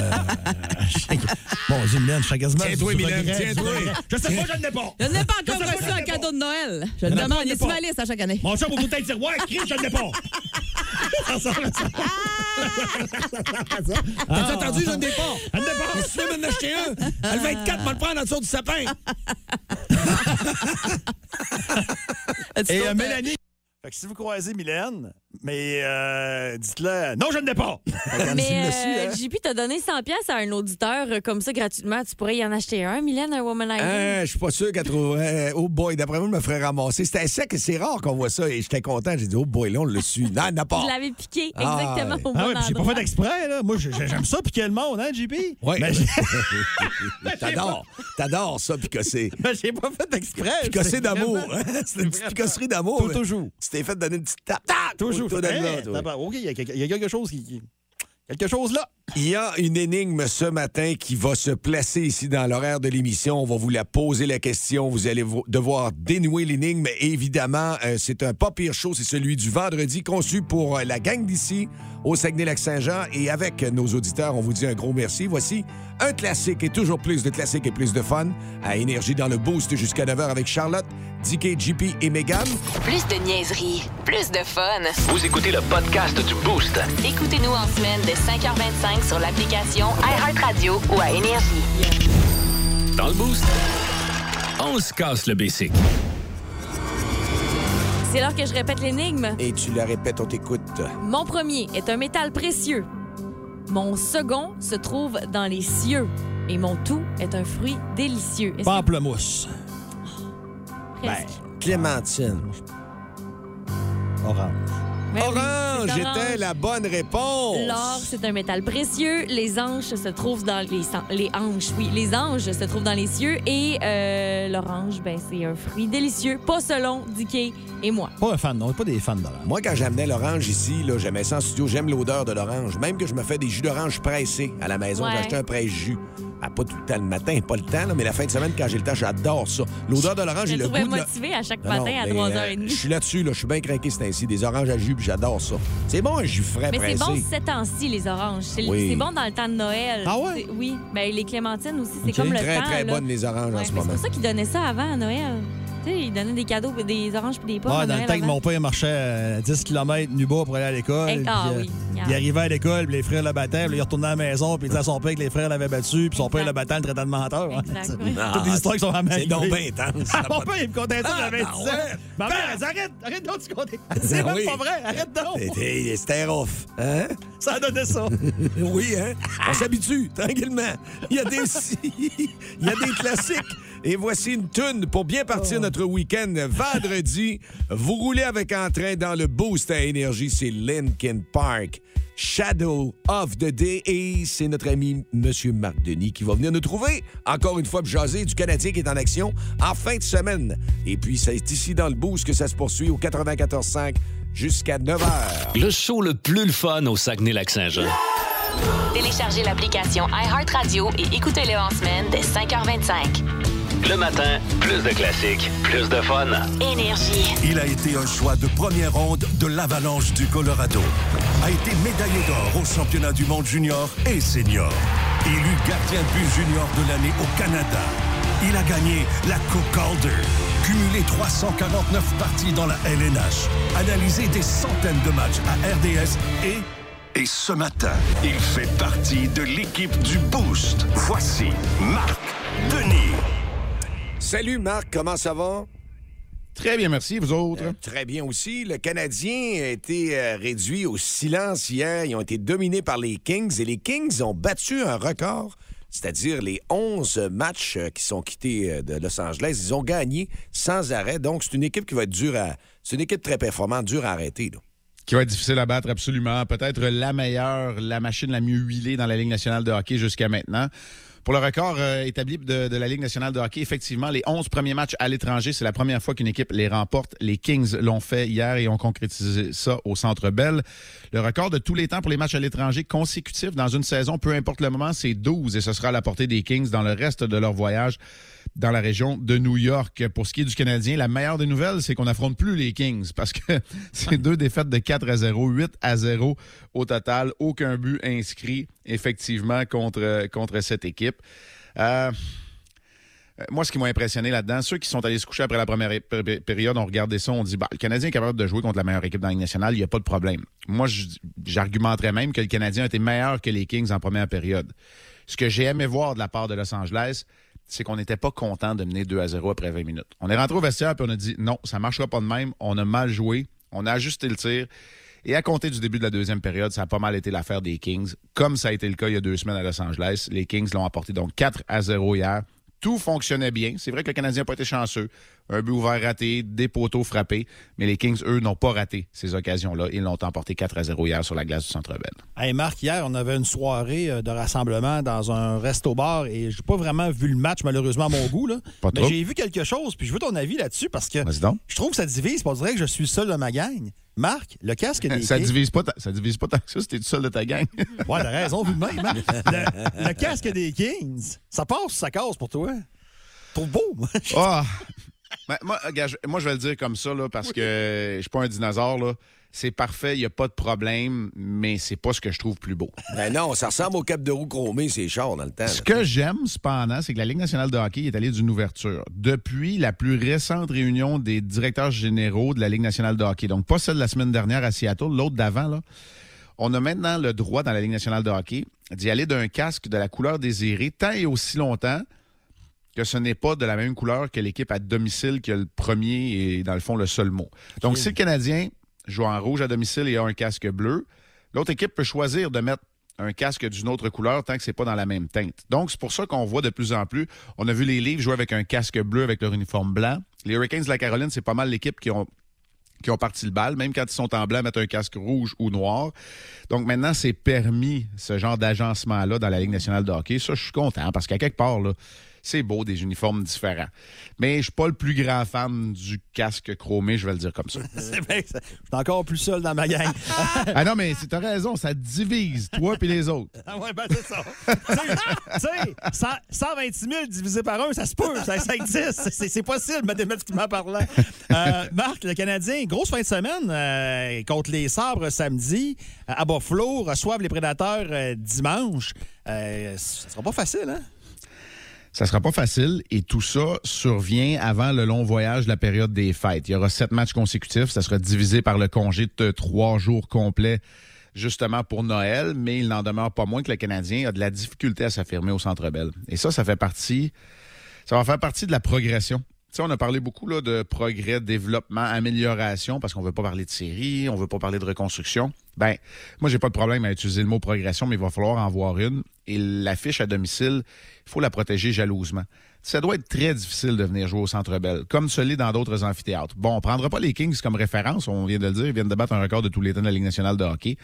je sais que- Bon, Dieu, Mylène, je suis quasiment. Tiens-toi, Mylène, tiens-toi. Je sais pas, je ne l'ai pas. Je n'ai pas encore reçu un l'ai pas. cadeau de Noël. Je le l'ai demande. Il est l'ai sur ma liste à chaque année. Mon chat va tout être dire Ouais, Chris, je ne l'ai pas. Ça ressemble à ça. T'as entendu, je ne l'ai pas. Mais si tu veux m'en acheter un, le 24, va le prendre en dessous du sapin. Et euh, Mélanie. Fait que si vous croisez Mylène, mais euh, dites-le. Non, je ne l'ai pas. Mais le dessus, euh, hein. JP, t'as donné 100 pièces à un auditeur euh, comme ça gratuitement. Tu pourrais y en acheter un, Mylène, un womanizer? Hein, je suis pas sûr qu'elle trouverait. Oh boy, d'après moi, je me ferait ramasser. C'était sec et c'est rare qu'on voit ça. Et j'étais content. J'ai dit, oh boy, là, on l'a su. Non, elle n'a pas. Je l'avais piqué Ah, exactement ouais. au Ah bon ouais, puis j'ai pas fait exprès, là. Moi, j'ai- j'aime ça piquer le monde, hein, JP? Oui. Mais j'ai- T'adores. T'adores ça, picosser. mais j'ai pas fait exprès. Picosser d'amour. C'est une petite picosserie d'amour. Toujours. Tu t'es fait donner une petite tape. Toujours. Là. OK, y, il y a quelque chose qui. Quelque chose là? Il y a une énigme ce matin qui va se placer ici dans l'horaire de l'émission. On va vous la poser la question. Vous allez vo- devoir dénouer l'énigme. Évidemment, euh, c'est un pas pire show. C'est celui du vendredi conçu pour euh, la gang d'ici au Saguenay-Lac-Saint-Jean. Et avec nos auditeurs, on vous dit un gros merci. Voici un classique et toujours plus de classiques et plus de fun à Énergie dans le Boost jusqu'à 9h avec Charlotte, DK, JP et Megan. Plus de niaiserie, plus de fun. Vous écoutez le podcast du Boost. Écoutez-nous en semaine de 5h25 sur l'application iHeartRadio ou à Énergie. Dans le Boost, on se casse le basic. C'est l'heure que je répète l'énigme. Et tu la répètes, on t'écoute. Mon premier est un métal précieux. Mon second se trouve dans les cieux. Et mon tout est un fruit délicieux. Est-ce que- Pamplemousse. Presque. Clémentine. Orange. Mais oui, Orange était la bonne réponse. L'or, c'est un métal précieux. Les anges se trouvent dans les hanches. Oui, les anges se trouvent dans les cieux et euh, l'orange, ben c'est un fruit délicieux, pas selon Dicky et moi. Pas un fan, non, pas des fans d'orange. Moi, quand j'amenais l'orange ici, là, j'aimais ça en studio, j'aime l'odeur de l'orange. Même que je me fais des jus d'orange pressés à la maison, Ouais. j'ai acheté un presse-jus. Ah, pas tout le temps le matin, pas le temps, là, mais la fin de semaine, quand j'ai le temps, j'adore ça. L'odeur de l'orange Je me le goût de la- motivée à chaque Non, non, matin à mais, 3h30. euh, Je suis là-dessus, là, je suis bien craqué, c'est ainsi. Des oranges à jus, j'adore ça. C'est bon, un jus frais Mais c'est bon ces temps-ci, les oranges. C'est Oui. bon dans le temps de Noël. Ah ouais? Oui. Ben, les clémentines aussi, c'est comme le Très, temps. très là. bonnes, les oranges, en ce mais moment. C'est pour ça qu'ils donnaient ça avant à Noël. Sais, ils donnaient des cadeaux, des oranges puis des pommes. Ouais, à dans le temps que mon père marchait à 10 km nu bas pour aller à l'école. Eh, ah puis, euh, oui, il arrivait à l'école, puis les frères le battaient, puis il retournait à la maison, puis il disait à son père que les frères l'avaient battu, puis son père le battait en le traitant de menteur. hein. Oui. Toutes les histoires qui sont ramenées. C'est donc bien intense. Ah, mon père, il me contait ça, Ah, j'avais 10 ben ans. Ma mère, elle dit arrête, arrête donc, tu comptais. C'est Ah même oui. pas vrai, arrête donc. C'était c'était rough. Hein? Ça donnait ça. oui, hein? On s'habitue, tranquillement. Il y a des il y a des classiques. Et voici une tune pour bien partir notre week-end vendredi. Vous roulez avec entrain dans le boost à énergie, c'est Linkin Park. Shadow of the Day. Et c'est notre ami Monsieur Marc Denis qui va venir nous trouver, encore une fois, jaser du Canadien qui est en action en fin de semaine. Et puis, c'est ici dans le boost que ça se poursuit au 94.5 jusqu'à 9 h. Le show le plus le fun au Saguenay-Lac-Saint-Jean. Téléchargez l'application iHeartRadio et écoutez-le en semaine dès 5h25. Le matin, plus de classiques, plus de fun. Énergie. Il a été un choix de première ronde de l'Avalanche du Colorado. A été médaillé d'or au championnat du monde junior et senior. Élu gardien de but junior de l'année au Canada. Il a gagné la Coupe Calder. Cumulé 349 parties dans la LNH. Analysé des centaines de matchs à RDS et... Et ce matin, il fait partie de l'équipe du Boost. Voici Marc Denis. Salut Marc, comment ça va? Très bien, merci. Vous autres? Euh, très bien aussi. Le Canadien a été euh, réduit au silence hier. Ils ont été dominés par les Kings et les Kings ont battu un record, c'est-à-dire les 11 matchs euh, qui sont quittés de Los Angeles. Ils ont gagné sans arrêt. Donc, c'est une équipe qui va être dure à. C'est une équipe très performante, dure à arrêter. là. Qui va être difficile à battre, absolument. Peut-être la meilleure, la machine la mieux huilée dans la Ligue nationale de hockey jusqu'à maintenant. Pour le record euh, établi de, de la Ligue nationale de hockey, effectivement, les 11 premiers matchs à l'étranger, c'est la première fois qu'une équipe les remporte. Les Kings l'ont fait hier et ont concrétisé ça au Centre Bell. Le record de tous les temps pour les matchs à l'étranger consécutifs dans une saison, peu importe le moment, c'est 12 et ce sera à la portée des Kings dans le reste de leur voyage dans la région de New York. Pour ce qui est du Canadien, la meilleure des nouvelles, c'est qu'on n'affronte plus les Kings parce que c'est deux défaites de 4 à 0, 8 à 0 au total. Aucun but inscrit, effectivement, contre, contre cette équipe. Euh, moi, ce qui m'a impressionné là-dedans, ceux qui sont allés se coucher après la première période ont regardé ça, on dit, bah, le Canadien est capable de jouer contre la meilleure équipe dans la Ligue nationale, il n'y a pas de problème. Moi, j'argumenterais même que le Canadien été meilleur que les Kings en première période. Ce que j'ai aimé voir de la part de Los Angeles, c'est qu'on n'était pas content de mener 2 à 0 après 20 minutes. On est rentré au vestiaire et on a dit non, ça ne marchera pas de même. On a mal joué. On a ajusté le tir. Et à compter du début de la deuxième période, ça a pas mal été l'affaire des Kings, comme ça a été le cas il y a deux semaines à Los Angeles. Les Kings l'ont apporté donc 4 à 0 hier. Tout fonctionnait bien. C'est vrai que le Canadien n'a pas été chanceux. Un but ouvert raté, des poteaux frappés. Mais les Kings, eux, n'ont pas raté ces occasions-là. Ils l'ont emporté 4 à 0 hier sur la glace du Centre Bell. Hey Marc, hier, on avait une soirée euh, de rassemblement dans un resto-bar et j'ai pas vraiment vu le match, malheureusement, à mon goût. Là. Pas Mais j'ai vu quelque chose, puis je veux ton avis là-dessus parce que donc. je trouve que ça divise. On dirait que je suis seul de ma gang. Marc, le casque des Ça Kings- divise pas, ta- ça divise pas tant que ça si t'es tout seul de ta gang. Ouais, t'as raison, vu de même. hein. Le, le casque des Kings, ça passe ça casse pour toi? Trop beau, moi. Ah! Ben, moi, regarde, je- moi, je vais le dire comme ça, là, parce que je suis pas un dinosaure. Là. C'est parfait, il n'y a pas de problème, mais c'est pas ce que je trouve plus beau. Ben non, ça ressemble au cap de roue chromé, c'est chars dans le temps. Ce que j'aime, cependant, c'est que la Ligue nationale de hockey est allée d'une ouverture. Depuis la plus récente réunion des directeurs généraux de la Ligue nationale de hockey, donc pas celle de la semaine dernière à Seattle, l'autre d'avant, là, on a maintenant le droit dans la Ligue nationale de hockey d'y aller d'un casque de la couleur désirée tant et aussi longtemps que ce n'est pas de la même couleur que l'équipe à domicile qui a le premier et, dans le fond, le seul mot. Donc, si le Canadien joue en rouge à domicile et a un casque bleu, l'autre équipe peut choisir de mettre un casque d'une autre couleur tant que c'est pas dans la même teinte. Donc, c'est pour ça qu'on voit de plus en plus. On a vu les livres jouer avec un casque bleu avec leur uniforme blanc. Les Hurricanes de la Caroline, c'est pas mal l'équipe qui ont qui parti le bal, même quand ils sont en blanc, mettre un casque rouge ou noir. Donc maintenant, c'est permis ce genre d'agencement-là dans la Ligue nationale de hockey. Ça, je suis content parce qu'à quelque part, là, c'est beau des uniformes différents. Mais je suis pas le plus grand fan du casque chromé, je vais le dire comme ça. Ça- Je suis encore plus seul dans ma gang. ah non, mais t'as raison, ça divise, toi et les autres. Ah ouais, ben c'est ça. Tu sais, tu sais, 100 126 000 divisé par un, ça se peut, ça, ça existe. C'est- possible, mathématiquement parlant. Euh, Marc, le Canadien, grosse fin de semaine euh, contre les Sabres samedi. euh, À Buffalo, reçoivent les Prédateurs euh, dimanche. Euh, ça sera pas facile, hein? Ça sera pas facile et tout ça survient avant le long voyage de la période des fêtes. Il y aura sept matchs consécutifs. Ça sera divisé par le congé de trois jours complets justement pour Noël, mais il n'en demeure pas moins que le Canadien a de la difficulté à s'affirmer au Centre Bell. Et ça, ça fait partie, ça va faire partie de la progression. On a parlé beaucoup là, de progrès, développement, amélioration, parce qu'on veut pas parler de série, on veut pas parler de reconstruction. Ben, moi, j'ai pas de problème à utiliser le mot progression, mais il va falloir en voir une. Et l'affiche à domicile, il faut la protéger jalousement. Ça doit être très difficile de venir jouer au Centre Bell, comme ce l'est dans d'autres amphithéâtres. Bon, on prendra pas les Kings comme référence, on vient de le dire, ils viennent de battre un record de tous les temps de la Ligue nationale de hockey.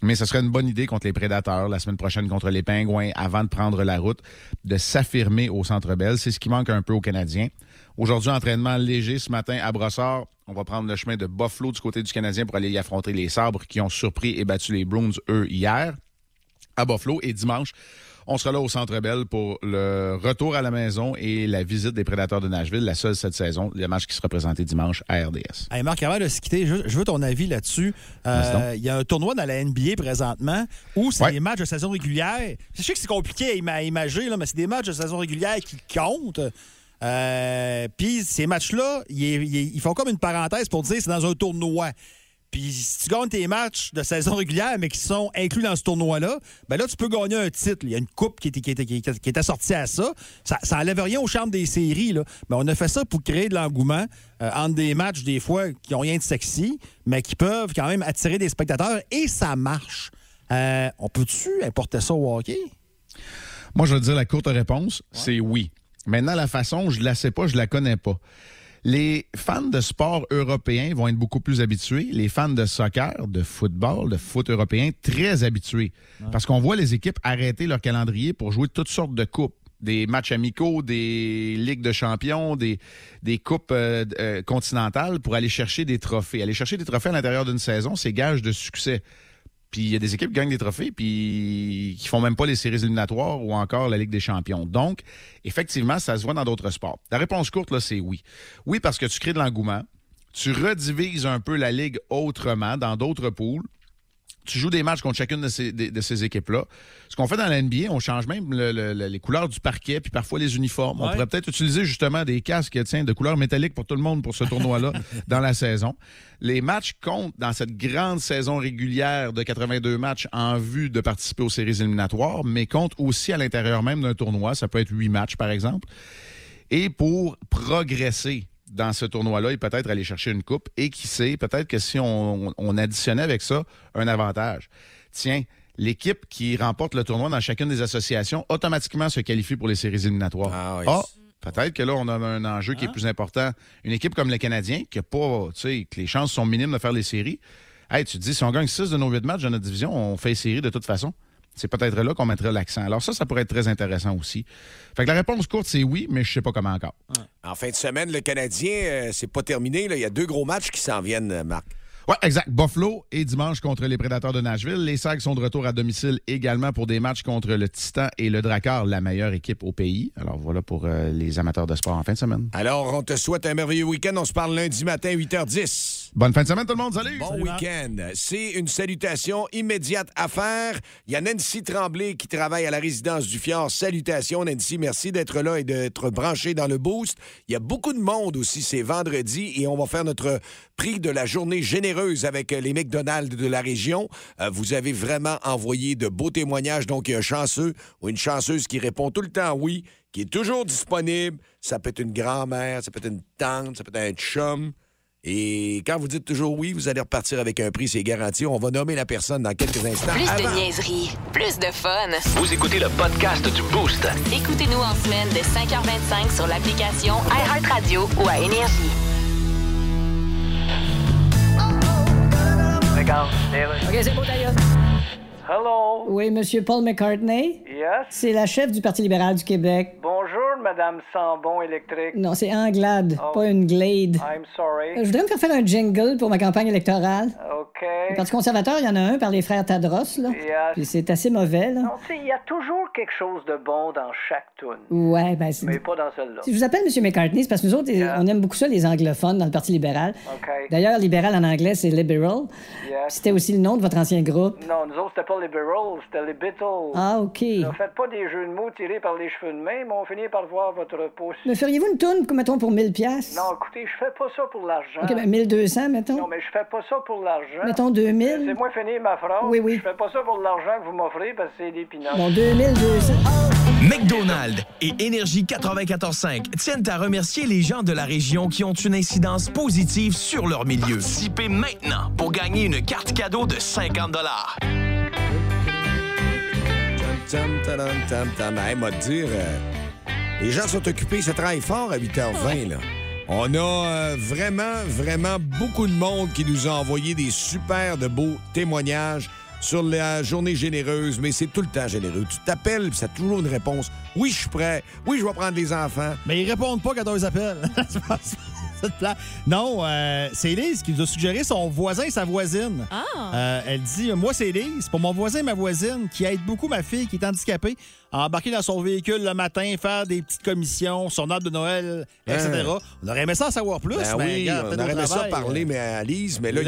Mais ce serait une bonne idée contre les Prédateurs, la semaine prochaine contre les Pingouins, avant de prendre la route, de s'affirmer au Centre Bell. C'est ce qui manque un peu aux Canadiens. Aujourd'hui, entraînement léger ce matin à Brossard. On va prendre le chemin de Buffalo du côté du Canadien pour aller y affronter les Sabres qui ont surpris et battu les Bruins, eux, hier à Buffalo. Et dimanche, on sera là au Centre Bell pour le retour à la maison et la visite des Prédateurs de Nashville, la seule cette saison, le match qui sera présenté dimanche à RDS. Hey Marc, avant de se quitter, je, je veux ton avis là-dessus. Euh. Il y a un tournoi dans la NBA présentement où c'est Ouais. des matchs de saison régulière. Je sais que c'est compliqué à ima- imager, là, mais c'est des matchs de saison régulière qui comptent. Euh, Puis ces matchs-là, ils, font comme une parenthèse pour dire que c'est dans un tournoi. Puis si tu gagnes tes matchs de saison régulière, mais qui sont inclus dans ce tournoi-là, ben là, tu peux gagner un titre. Il y a une coupe qui était, qui était, qui était- qui était sortie à ça. Ça, ça enlève rien au charme des séries. Là. Mais on a fait ça pour créer de l'engouement euh, entre des matchs, des fois, qui n'ont rien de sexy, mais qui peuvent quand même attirer des spectateurs. Et ça marche. Euh, on peut-tu importer ça au hockey? Moi, je vais te dire la courte réponse, c'est oui. Maintenant, la façon, je la sais pas, je la connais pas. Les fans de sport européens vont être beaucoup plus habitués. Les fans de soccer, de football, de foot européen, très habitués. Parce qu'on voit les équipes arrêter leur calendrier pour jouer toutes sortes de coupes. Des matchs amicaux, des ligues de champions, des, des coupes euh, euh, continentales pour aller chercher des trophées. Aller chercher des trophées à l'intérieur d'une saison, c'est gage de succès. Puis il y a des équipes qui gagnent des trophées puis qui font même pas les séries éliminatoires ou encore la Ligue des champions. Donc, effectivement, ça se voit dans d'autres sports. La réponse courte, là, c'est oui. Oui, parce que tu crées de l'engouement. Tu redivises un peu la Ligue autrement, dans d'autres poules. Tu joues des matchs contre chacune de ces, de, de ces équipes-là. Ce qu'on fait dans la NBA, on change même le- le- le- les couleurs du parquet, puis parfois les uniformes. On pourrait peut-être utiliser justement des casques tiens, de couleur métallique pour tout le monde pour ce tournoi-là dans la saison. Les matchs comptent dans cette grande saison régulière de 82 matchs en vue de participer aux séries éliminatoires, mais comptent aussi à l'intérieur même d'un tournoi. Ça peut être huit matchs, par exemple. Et pour progresser dans ce tournoi-là et peut-être aller chercher une coupe. Et qui sait, peut-être que si on, on additionnait avec ça un avantage. Tiens, l'équipe qui remporte le tournoi dans chacune des associations automatiquement se qualifie pour les séries éliminatoires. Ah oui. Ah, peut-être que là, on a un enjeu qui est plus important. Une équipe comme le Canadien, qui a pas, tu sais, que les chances sont minimes de faire les séries. Hey, tu te dis, si on gagne 6 de nos 8 matchs dans notre division, on fait les séries de toute façon. C'est peut-être là qu'on mettrait l'accent. Alors ça, ça pourrait être très intéressant aussi. Fait que la réponse courte, c'est oui, mais je sais pas comment encore. En fin de semaine, le Canadien, euh, c'est pas terminé. là. Il y a deux gros matchs qui s'en viennent, euh, Marc. Oui, exact. Buffalo et dimanche contre les Prédateurs de Nashville. Les Sags sont de retour à domicile également pour des matchs contre le Titan et le Drakkar, la meilleure équipe au pays. Alors voilà pour euh, les amateurs de sport en fin de semaine. Alors, on te souhaite un merveilleux week-end. On se parle lundi matin, 8h10. Bonne fin de semaine tout le monde. Salut! Bon week-end. C'est une salutation immédiate à faire. Il y a Nancy Tremblay qui travaille à la résidence du Fjord. Salutations, Nancy. Merci d'être là et d'être branché dans le boost. Il y a beaucoup de monde aussi. C'est vendredi et on va faire notre prix de la journée généreuse avec les McDonald's de la région. Euh, vous avez vraiment envoyé de beaux témoignages. Donc, il y a un chanceux ou une chanceuse qui répond tout le temps oui, qui est toujours disponible. Ça peut être une grand-mère, ça peut être une tante, ça peut être un chum. Et quand vous dites toujours oui, vous allez repartir avec un prix, c'est garanti. On va nommer la personne dans quelques instants. Plus de niaiserie, plus de fun. Vous écoutez le podcast du Boost. Écoutez-nous en semaine de 5h25 sur l'application iHeartRadio ou à Énergie. OK, c'est beau d'ailleurs. Hello. Oui, Monsieur Paul McCartney. Yes. C'est la chef du Parti libéral du Québec. Bonjour, Madame Sambon électrique? Non, c'est Anglade, Oh. pas une Glade. I'm sorry. Euh, Je voudrais me faire faire un jingle pour ma campagne électorale. OK. Le Parti conservateur, il y en a un par les frères Tadros, là. Puis c'est assez mauvais, là. Non, tu sais, il y a toujours quelque chose de bon dans chaque tune. Ouais, ben c'est... Mais pas dans celle-là. Si je vous appelle M. McCartney, c'est parce que nous autres, on aime beaucoup ça, les anglophones, dans le Parti libéral. OK. D'ailleurs, libéral en anglais, c'est liberal. Yes. C'était aussi le nom de votre ancien groupe. Non, nous autres, c'était pas Beatles, c'était les Beatles. Ah, OK. Ne faites pas des jeux de mots tirés par les cheveux de main, mais on finit par voir votre pouce. Me feriez-vous une toune, mettons, pour 1000 pièces Non, écoutez, je fais pas ça pour l'argent. OK, ben 1200, mettons. Non, mais je fais pas ça pour l'argent. Mettons 2000. C'est moi finir ma phrase. Oui, oui. Je fais pas ça pour l'argent que vous m'offrez parce que c'est des pinottes. Bon, 2200. McDonald's et Énergie 94.5 tiennent à remercier les gens de la région qui ont une incidence positive sur leur milieu. Participez maintenant pour gagner une carte cadeau de 50 Tam, tam, tam, tam. Hey, moi, te dire, les gens sont occupés, ça travaille fort à 8h20, là. On a euh, vraiment, vraiment beaucoup de monde qui nous a envoyé des super de beaux témoignages sur la journée généreuse, mais c'est tout le temps généreux. Tu t'appelles, puis ça a toujours une réponse. Oui, je suis prêt. Oui, je vais prendre les enfants. Mais ils répondent pas quand on les appelle. C'est de plat. non, euh, c'est Elise qui nous a suggéré son voisin et sa voisine. Ah! Euh, elle dit Moi, c'est Elise, pour mon voisin et ma voisine, qui aide beaucoup ma fille qui est handicapée, à embarquer dans son véhicule le matin, faire des petites commissions, son arbre de Noël, etc. Hein. On aurait aimé ça en savoir plus. Ben mais oui, regarde, on aurait au aimé ça parler, euh, mais à Lise, mais là.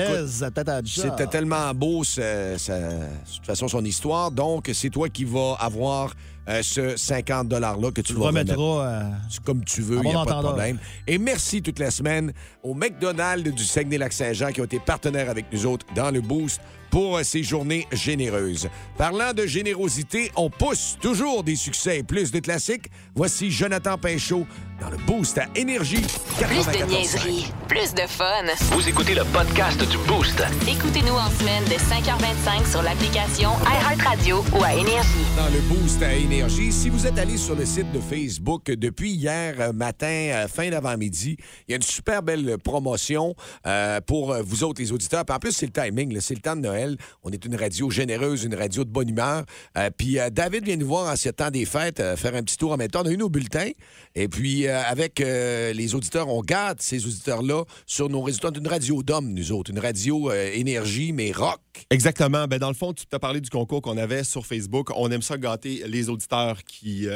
C'était tellement beau, ce- ce- de toute façon, son histoire. Donc, c'est toi qui vas avoir euh, ce 50 $-là que tu, le vas remettre. euh, comme tu veux, il n'y bon a pas de problème. Et merci toute la semaine au McDonald's du Saguenay-Lac-Saint-Jean qui ont été partenaires avec nous autres dans le Boost pour ces journées généreuses. Parlant de générosité, on pousse toujours des succès et plus de classiques. Voici Jonathan Pinchot dans le Boost à Énergie Plus de 94.5. niaiserie, plus de fun. Vous écoutez le podcast du Boost. Écoutez-nous en semaine de 5h25 sur l'application iHeartRadio ou à Énergie. dans le boost à énergie. Si vous êtes allé sur le site de Facebook depuis hier euh, matin, euh, fin d'avant-midi, il y a une super belle promotion euh, pour vous autres, les auditeurs. Puis en plus, c'est le timing, c'est le temps de Noël. On est une radio généreuse, une radio de bonne humeur. Euh, puis euh, David vient nous voir en ce temps des fêtes, euh, faire un petit tour en même temps. On a eu nos bulletins. Et puis, avec les auditeurs, on garde ces auditeurs-là sur nos résultats d'une radio d'hommes, nous autres. Une radio énergie, mais rock. Exactement. Ben, dans le fond, tu t'as parlé du concours qu'on avait sur Facebook. On aime ça gâter les auditeurs qui,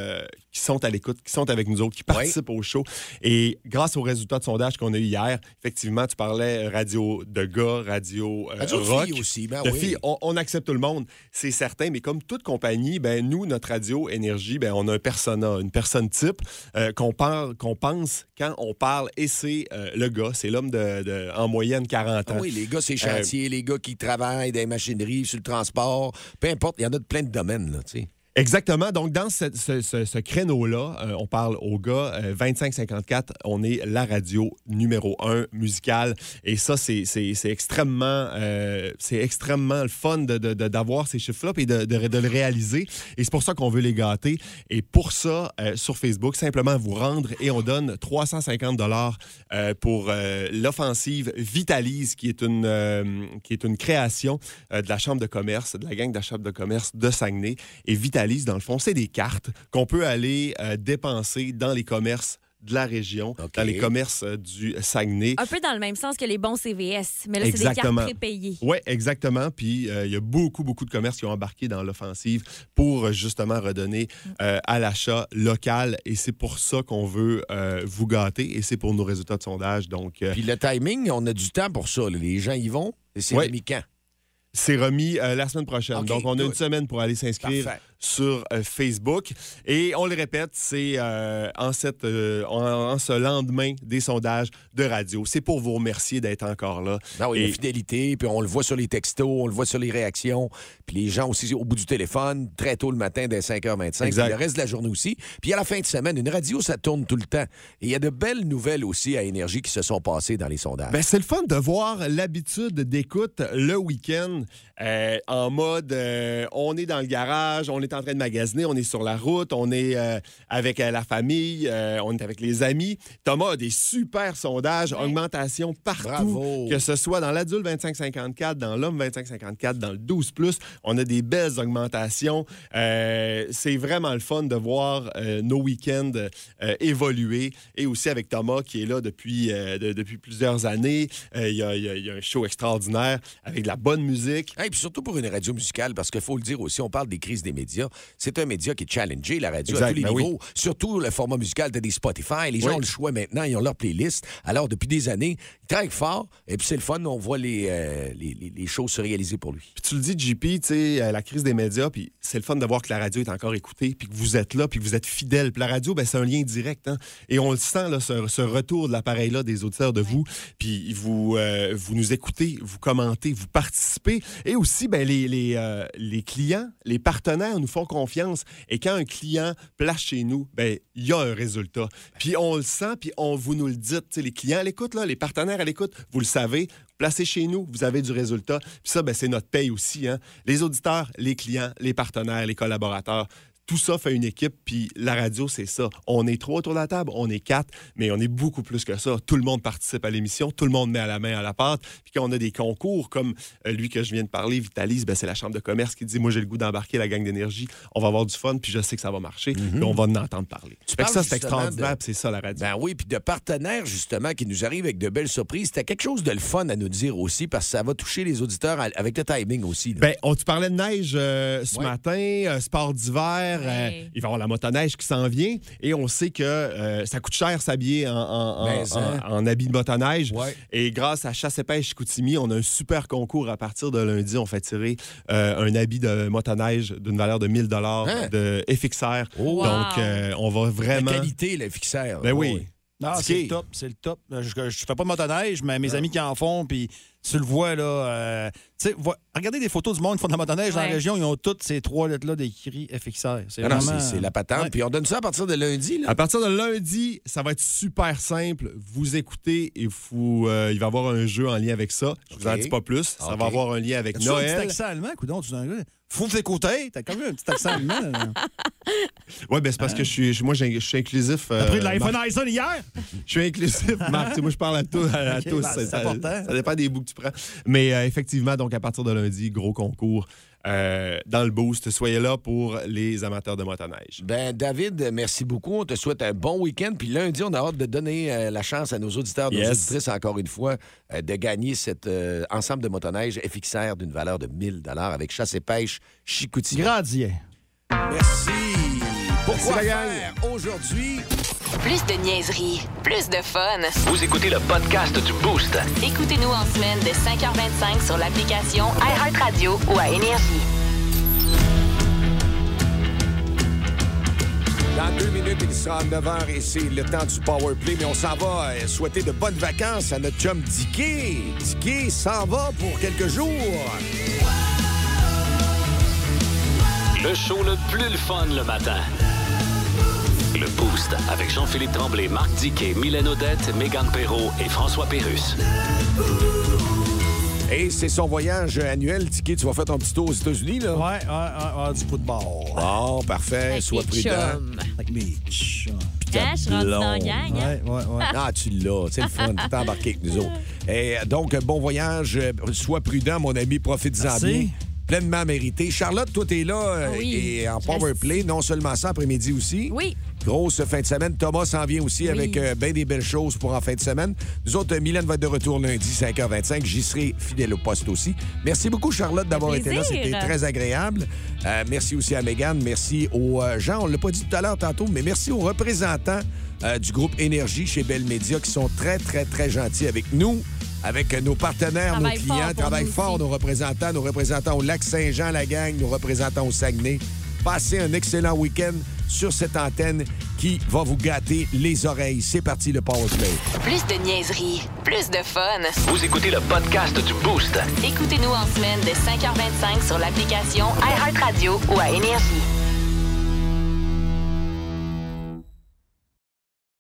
qui sont à l'écoute, qui sont avec nous autres, qui participent au show. Et grâce aux résultats de sondage qu'on a eu hier, effectivement, tu parlais radio de gars, radio, Radio rock. aussi, ben oui. filles. On, on accepte tout le monde, c'est certain. Mais comme toute compagnie, ben, nous, notre radio Énergie, ben, on a un persona, une personne type euh, qu'on parle, qu'on pense quand on parle. Et c'est euh, le gars, c'est l'homme de, de- en moyenne 40 ans. Ah oui, les gars, c'est Euh, chantier, les gars qui travaillent dans les machineries, sur le transport, peu importe, il y en a de plein de domaines, là, tu sais. Exactement. Donc, dans ce, créneau-là, euh, on parle aux gars, euh, 25-54, on est la radio numéro un musicale. Et ça, c'est extrêmement, euh, c'est extrêmement le fun de- de- de- d'avoir ces chiffres-là et de, le réaliser. Et c'est pour ça qu'on veut les gâter. Et pour ça, euh, sur Facebook, simplement vous rendre et on donne 350 dollars pour l'offensive Vitalise, qui est une, qui est une création de la Chambre de commerce, de la gang de la Chambre de commerce de Saguenay. Et Vitalise, dans le fond, c'est des cartes qu'on peut aller euh, dépenser dans les commerces de la région, dans les commerces euh, du Saguenay. Un peu dans le même sens que les bons CVS, mais là, c'est des cartes prépayées. Oui, exactement. Puis euh, il y a beaucoup, beaucoup de commerces qui ont embarqué dans l'offensive pour justement redonner euh, à l'achat local. Et c'est pour ça qu'on veut euh, vous gâter et c'est pour nos résultats de sondage. Donc, euh, Puis le timing, on a du temps pour ça. là. Les gens y vont. Et c'est Ouais. remis quand? c'est remis euh, la semaine prochaine. Donc, on a une semaine pour aller s'inscrire Parfait. Sur euh, Facebook. Et on le répète, c'est euh, en, cette, euh, en, en ce lendemain des sondages de radio. C'est pour vous remercier d'être encore là. Non, oui, Et- la fidélité, puis on le voit sur les textos, on le voit sur les réactions, puis les gens aussi au bout du téléphone, très tôt le matin, dès 5h25, Exact. puis le reste de la journée aussi. Puis à la fin de semaine, une radio, ça tourne tout le temps. Et il y a de belles nouvelles aussi à Énergie qui se sont passées dans les sondages. Ben, c'est le fun de voir l'habitude d'écoute le week-end euh, en mode on est dans le garage, on est en train de magasiner, on est sur la route, on est euh, avec euh, la famille, euh, on est avec les amis. Thomas a des super sondages, augmentation partout, Bravo. que ce soit dans l'adulte 25-54, dans l'homme 25-54, dans le 12 on a des belles augmentations. Euh, c'est vraiment le fun de voir nos week-ends évoluer et aussi avec Thomas qui est là depuis, de- depuis plusieurs années. Y, y il y a un show extraordinaire avec de la bonne musique. Et puis surtout pour une radio musicale, parce qu'il faut le dire aussi, on parle des crises des médias. C'est un média qui est challengé, la radio, à Exact, tous les ben oui. niveaux. Surtout le format musical, t'as des Spotify. Les gens ont le choix maintenant, ils ont leur playlist. Alors, depuis des années, ils travaillent fort, et puis c'est le fun, on voit les, euh, les, les- les choses se réaliser pour lui. Puis tu le dis, JP, tu sais, euh, la crise des médias, puis c'est le fun de voir que la radio est encore écoutée, puis que vous êtes là, puis que vous êtes fidèle. Puis la radio, ben, c'est un lien direct. hein. Et on le sent, là, ce, ce retour de l'appareil-là des auditeurs de vous. Puis vous, euh, vous nous écoutez, vous commentez, vous participez. Et aussi, ben, les, les, euh, les clients, les partenaires nous font confiance. Et quand un client place chez nous, ben, il y a un résultat. Puis on le sent, puis on vous nous le dit. Les clients à l'écoute, les partenaires à l'écoute, vous le savez. Placez chez nous, vous avez du résultat. Puis ça, ben, c'est notre paye aussi. Hein. Les auditeurs, les clients, les partenaires, les collaborateurs. Tout ça fait une équipe, puis la radio, c'est ça. On est trois autour de la table, on est quatre, mais on est beaucoup plus que ça. Tout le monde participe à l'émission, tout le monde met à la main à la pâte. Puis quand on a des concours, comme euh, lui que je viens de parler, Vitalis, ben, c'est la chambre de commerce qui dit Moi, j'ai le goût d'embarquer la gang d'énergie, on va avoir du fun, puis je sais que ça va marcher, puis on va en entendre parler. Tu Fait que ça, c'est extraordinaire, de- c'est ça la radio. Ben oui, puis de partenaires, justement, qui nous arrivent avec de belles surprises. C'était quelque chose de le fun à nous dire aussi, parce que ça va toucher les auditeurs avec le timing aussi. là. Ben, on te parlait de neige euh, ce Ouais. matin, euh, sport d'hiver. Euh, Ouais. il va y avoir la motoneige qui s'en vient. Et on sait que euh, ça coûte cher s'habiller en, en, en- Ben, ça. en- en habit de motoneige. Ouais. Et grâce à Chasse et Pêche Chicoutimi, on a un super concours à partir de lundi. On fait tirer euh, un habit de motoneige d'une valeur de 1000 dollars Hein? de FXR. Oh. Donc, euh, on va La vraiment... qualité, le. Ben oui. Non, c'est le top, c'est le top. Je, je fais pas de motoneige, mais mes amis qui en font, puis tu le vois, là. euh, tu sais, vois- regardez des photos du monde qui font de la motoneige dans la région, ils ont toutes ces trois lettres-là d'écrit FXR. C'est Ah vraiment... c'est c'est la patente. Ouais. Puis on donne ça à partir de lundi. Là. À partir de lundi, ça va être super simple. Vous écoutez et vous, euh, il va y avoir un jeu en lien avec ça. Je vous en dis pas plus. Ça va avoir un lien avec Tu as un petit accent allemand, coudonc, tu Faut t'écouter, t'as quand même un petit accent allemand. là. Oui, ben c'est parce que je suis, moi, j'ai- je suis inclusif. euh, T'as pris de l'iPhone Marc. iPhone hier? Je suis inclusif, Marc. Tu sais, moi, je parle à, tous- à tous. ben, c'est ça, important. ça dépend des bouts tu prends. Mais euh, effectivement, donc à partir de lundi, gros concours euh, dans le boost. Soyez là pour les amateurs de motoneige. Ben, David, merci beaucoup. On te souhaite un bon week-end. Puis lundi, on a hâte de donner euh, la chance à nos auditeurs, nos Yes. auditrices, encore une fois, euh, de gagner cet euh, ensemble de motoneige FXR d'une valeur de 1000 avec chasse et pêche Chicoutimi. Gradien. Merci. Pourquoi Merci, faire aujourd'hui? Plus de niaiserie, plus de fun. Vous écoutez le podcast du Boost. Écoutez-nous en semaine de 5h25 sur l'application iHeartRadio ou à Énergie. Dans deux minutes, il sera 9h et c'est le temps du Power Play. Mais on s'en va euh, souhaiter de bonnes vacances à notre chum Dicky. Dicky s'en va pour quelques jours. Le show le plus le fun le matin. Le Boost avec Jean-Philippe Tremblay, Marc Diquet, Mylène Odette, Megan Perrault et François Pérus. Et c'est son voyage annuel. Dicky, tu vas faire ton petit tour aux États-Unis, là? Ouais, ouais, ouais, ouais, du football. Bon, parfait. Avec Sois prudent. chums. Avec mes chums. Hein, je suis dans la gang. hein? Ouais, ouais, ouais. Ah, tu l'as. C'est le fun. Tu t'es embarqué avec nous autres. Et donc, bon voyage. Sois prudent, mon ami. Profites-en Merci. bien. pleinement mérité. Charlotte, toi, t'es là Ah oui, et en je power reste play. Non seulement ça, après-midi aussi. Oui. Grosse fin de semaine. Thomas s'en vient aussi Oui. avec euh, bien des belles choses pour en fin de semaine. Nous autres, euh, Mylène va être de retour lundi, 5h25. J'y serai fidèle au poste aussi. Merci beaucoup, Charlotte, d'avoir été là. C'était très agréable. Euh, merci aussi à Megan. Merci aux gens. On ne l'a pas dit tout à l'heure tantôt, mais merci aux représentants euh, du groupe Énergie chez Bell Media qui sont très, très, très gentils avec nous. Avec nos partenaires, nos clients, travaillent fort, nos représentants, nos représentants au Lac-Saint-Jean, la gang, nos représentants au Saguenay. Passez un excellent week-end sur cette antenne qui va vous gâter les oreilles. C'est parti, le Powerplay. Plus de niaiserie, plus de fun. Vous écoutez le podcast du Boost. Écoutez-nous en semaine de 5h25 sur l'application iHeartRadio ou à Énergie.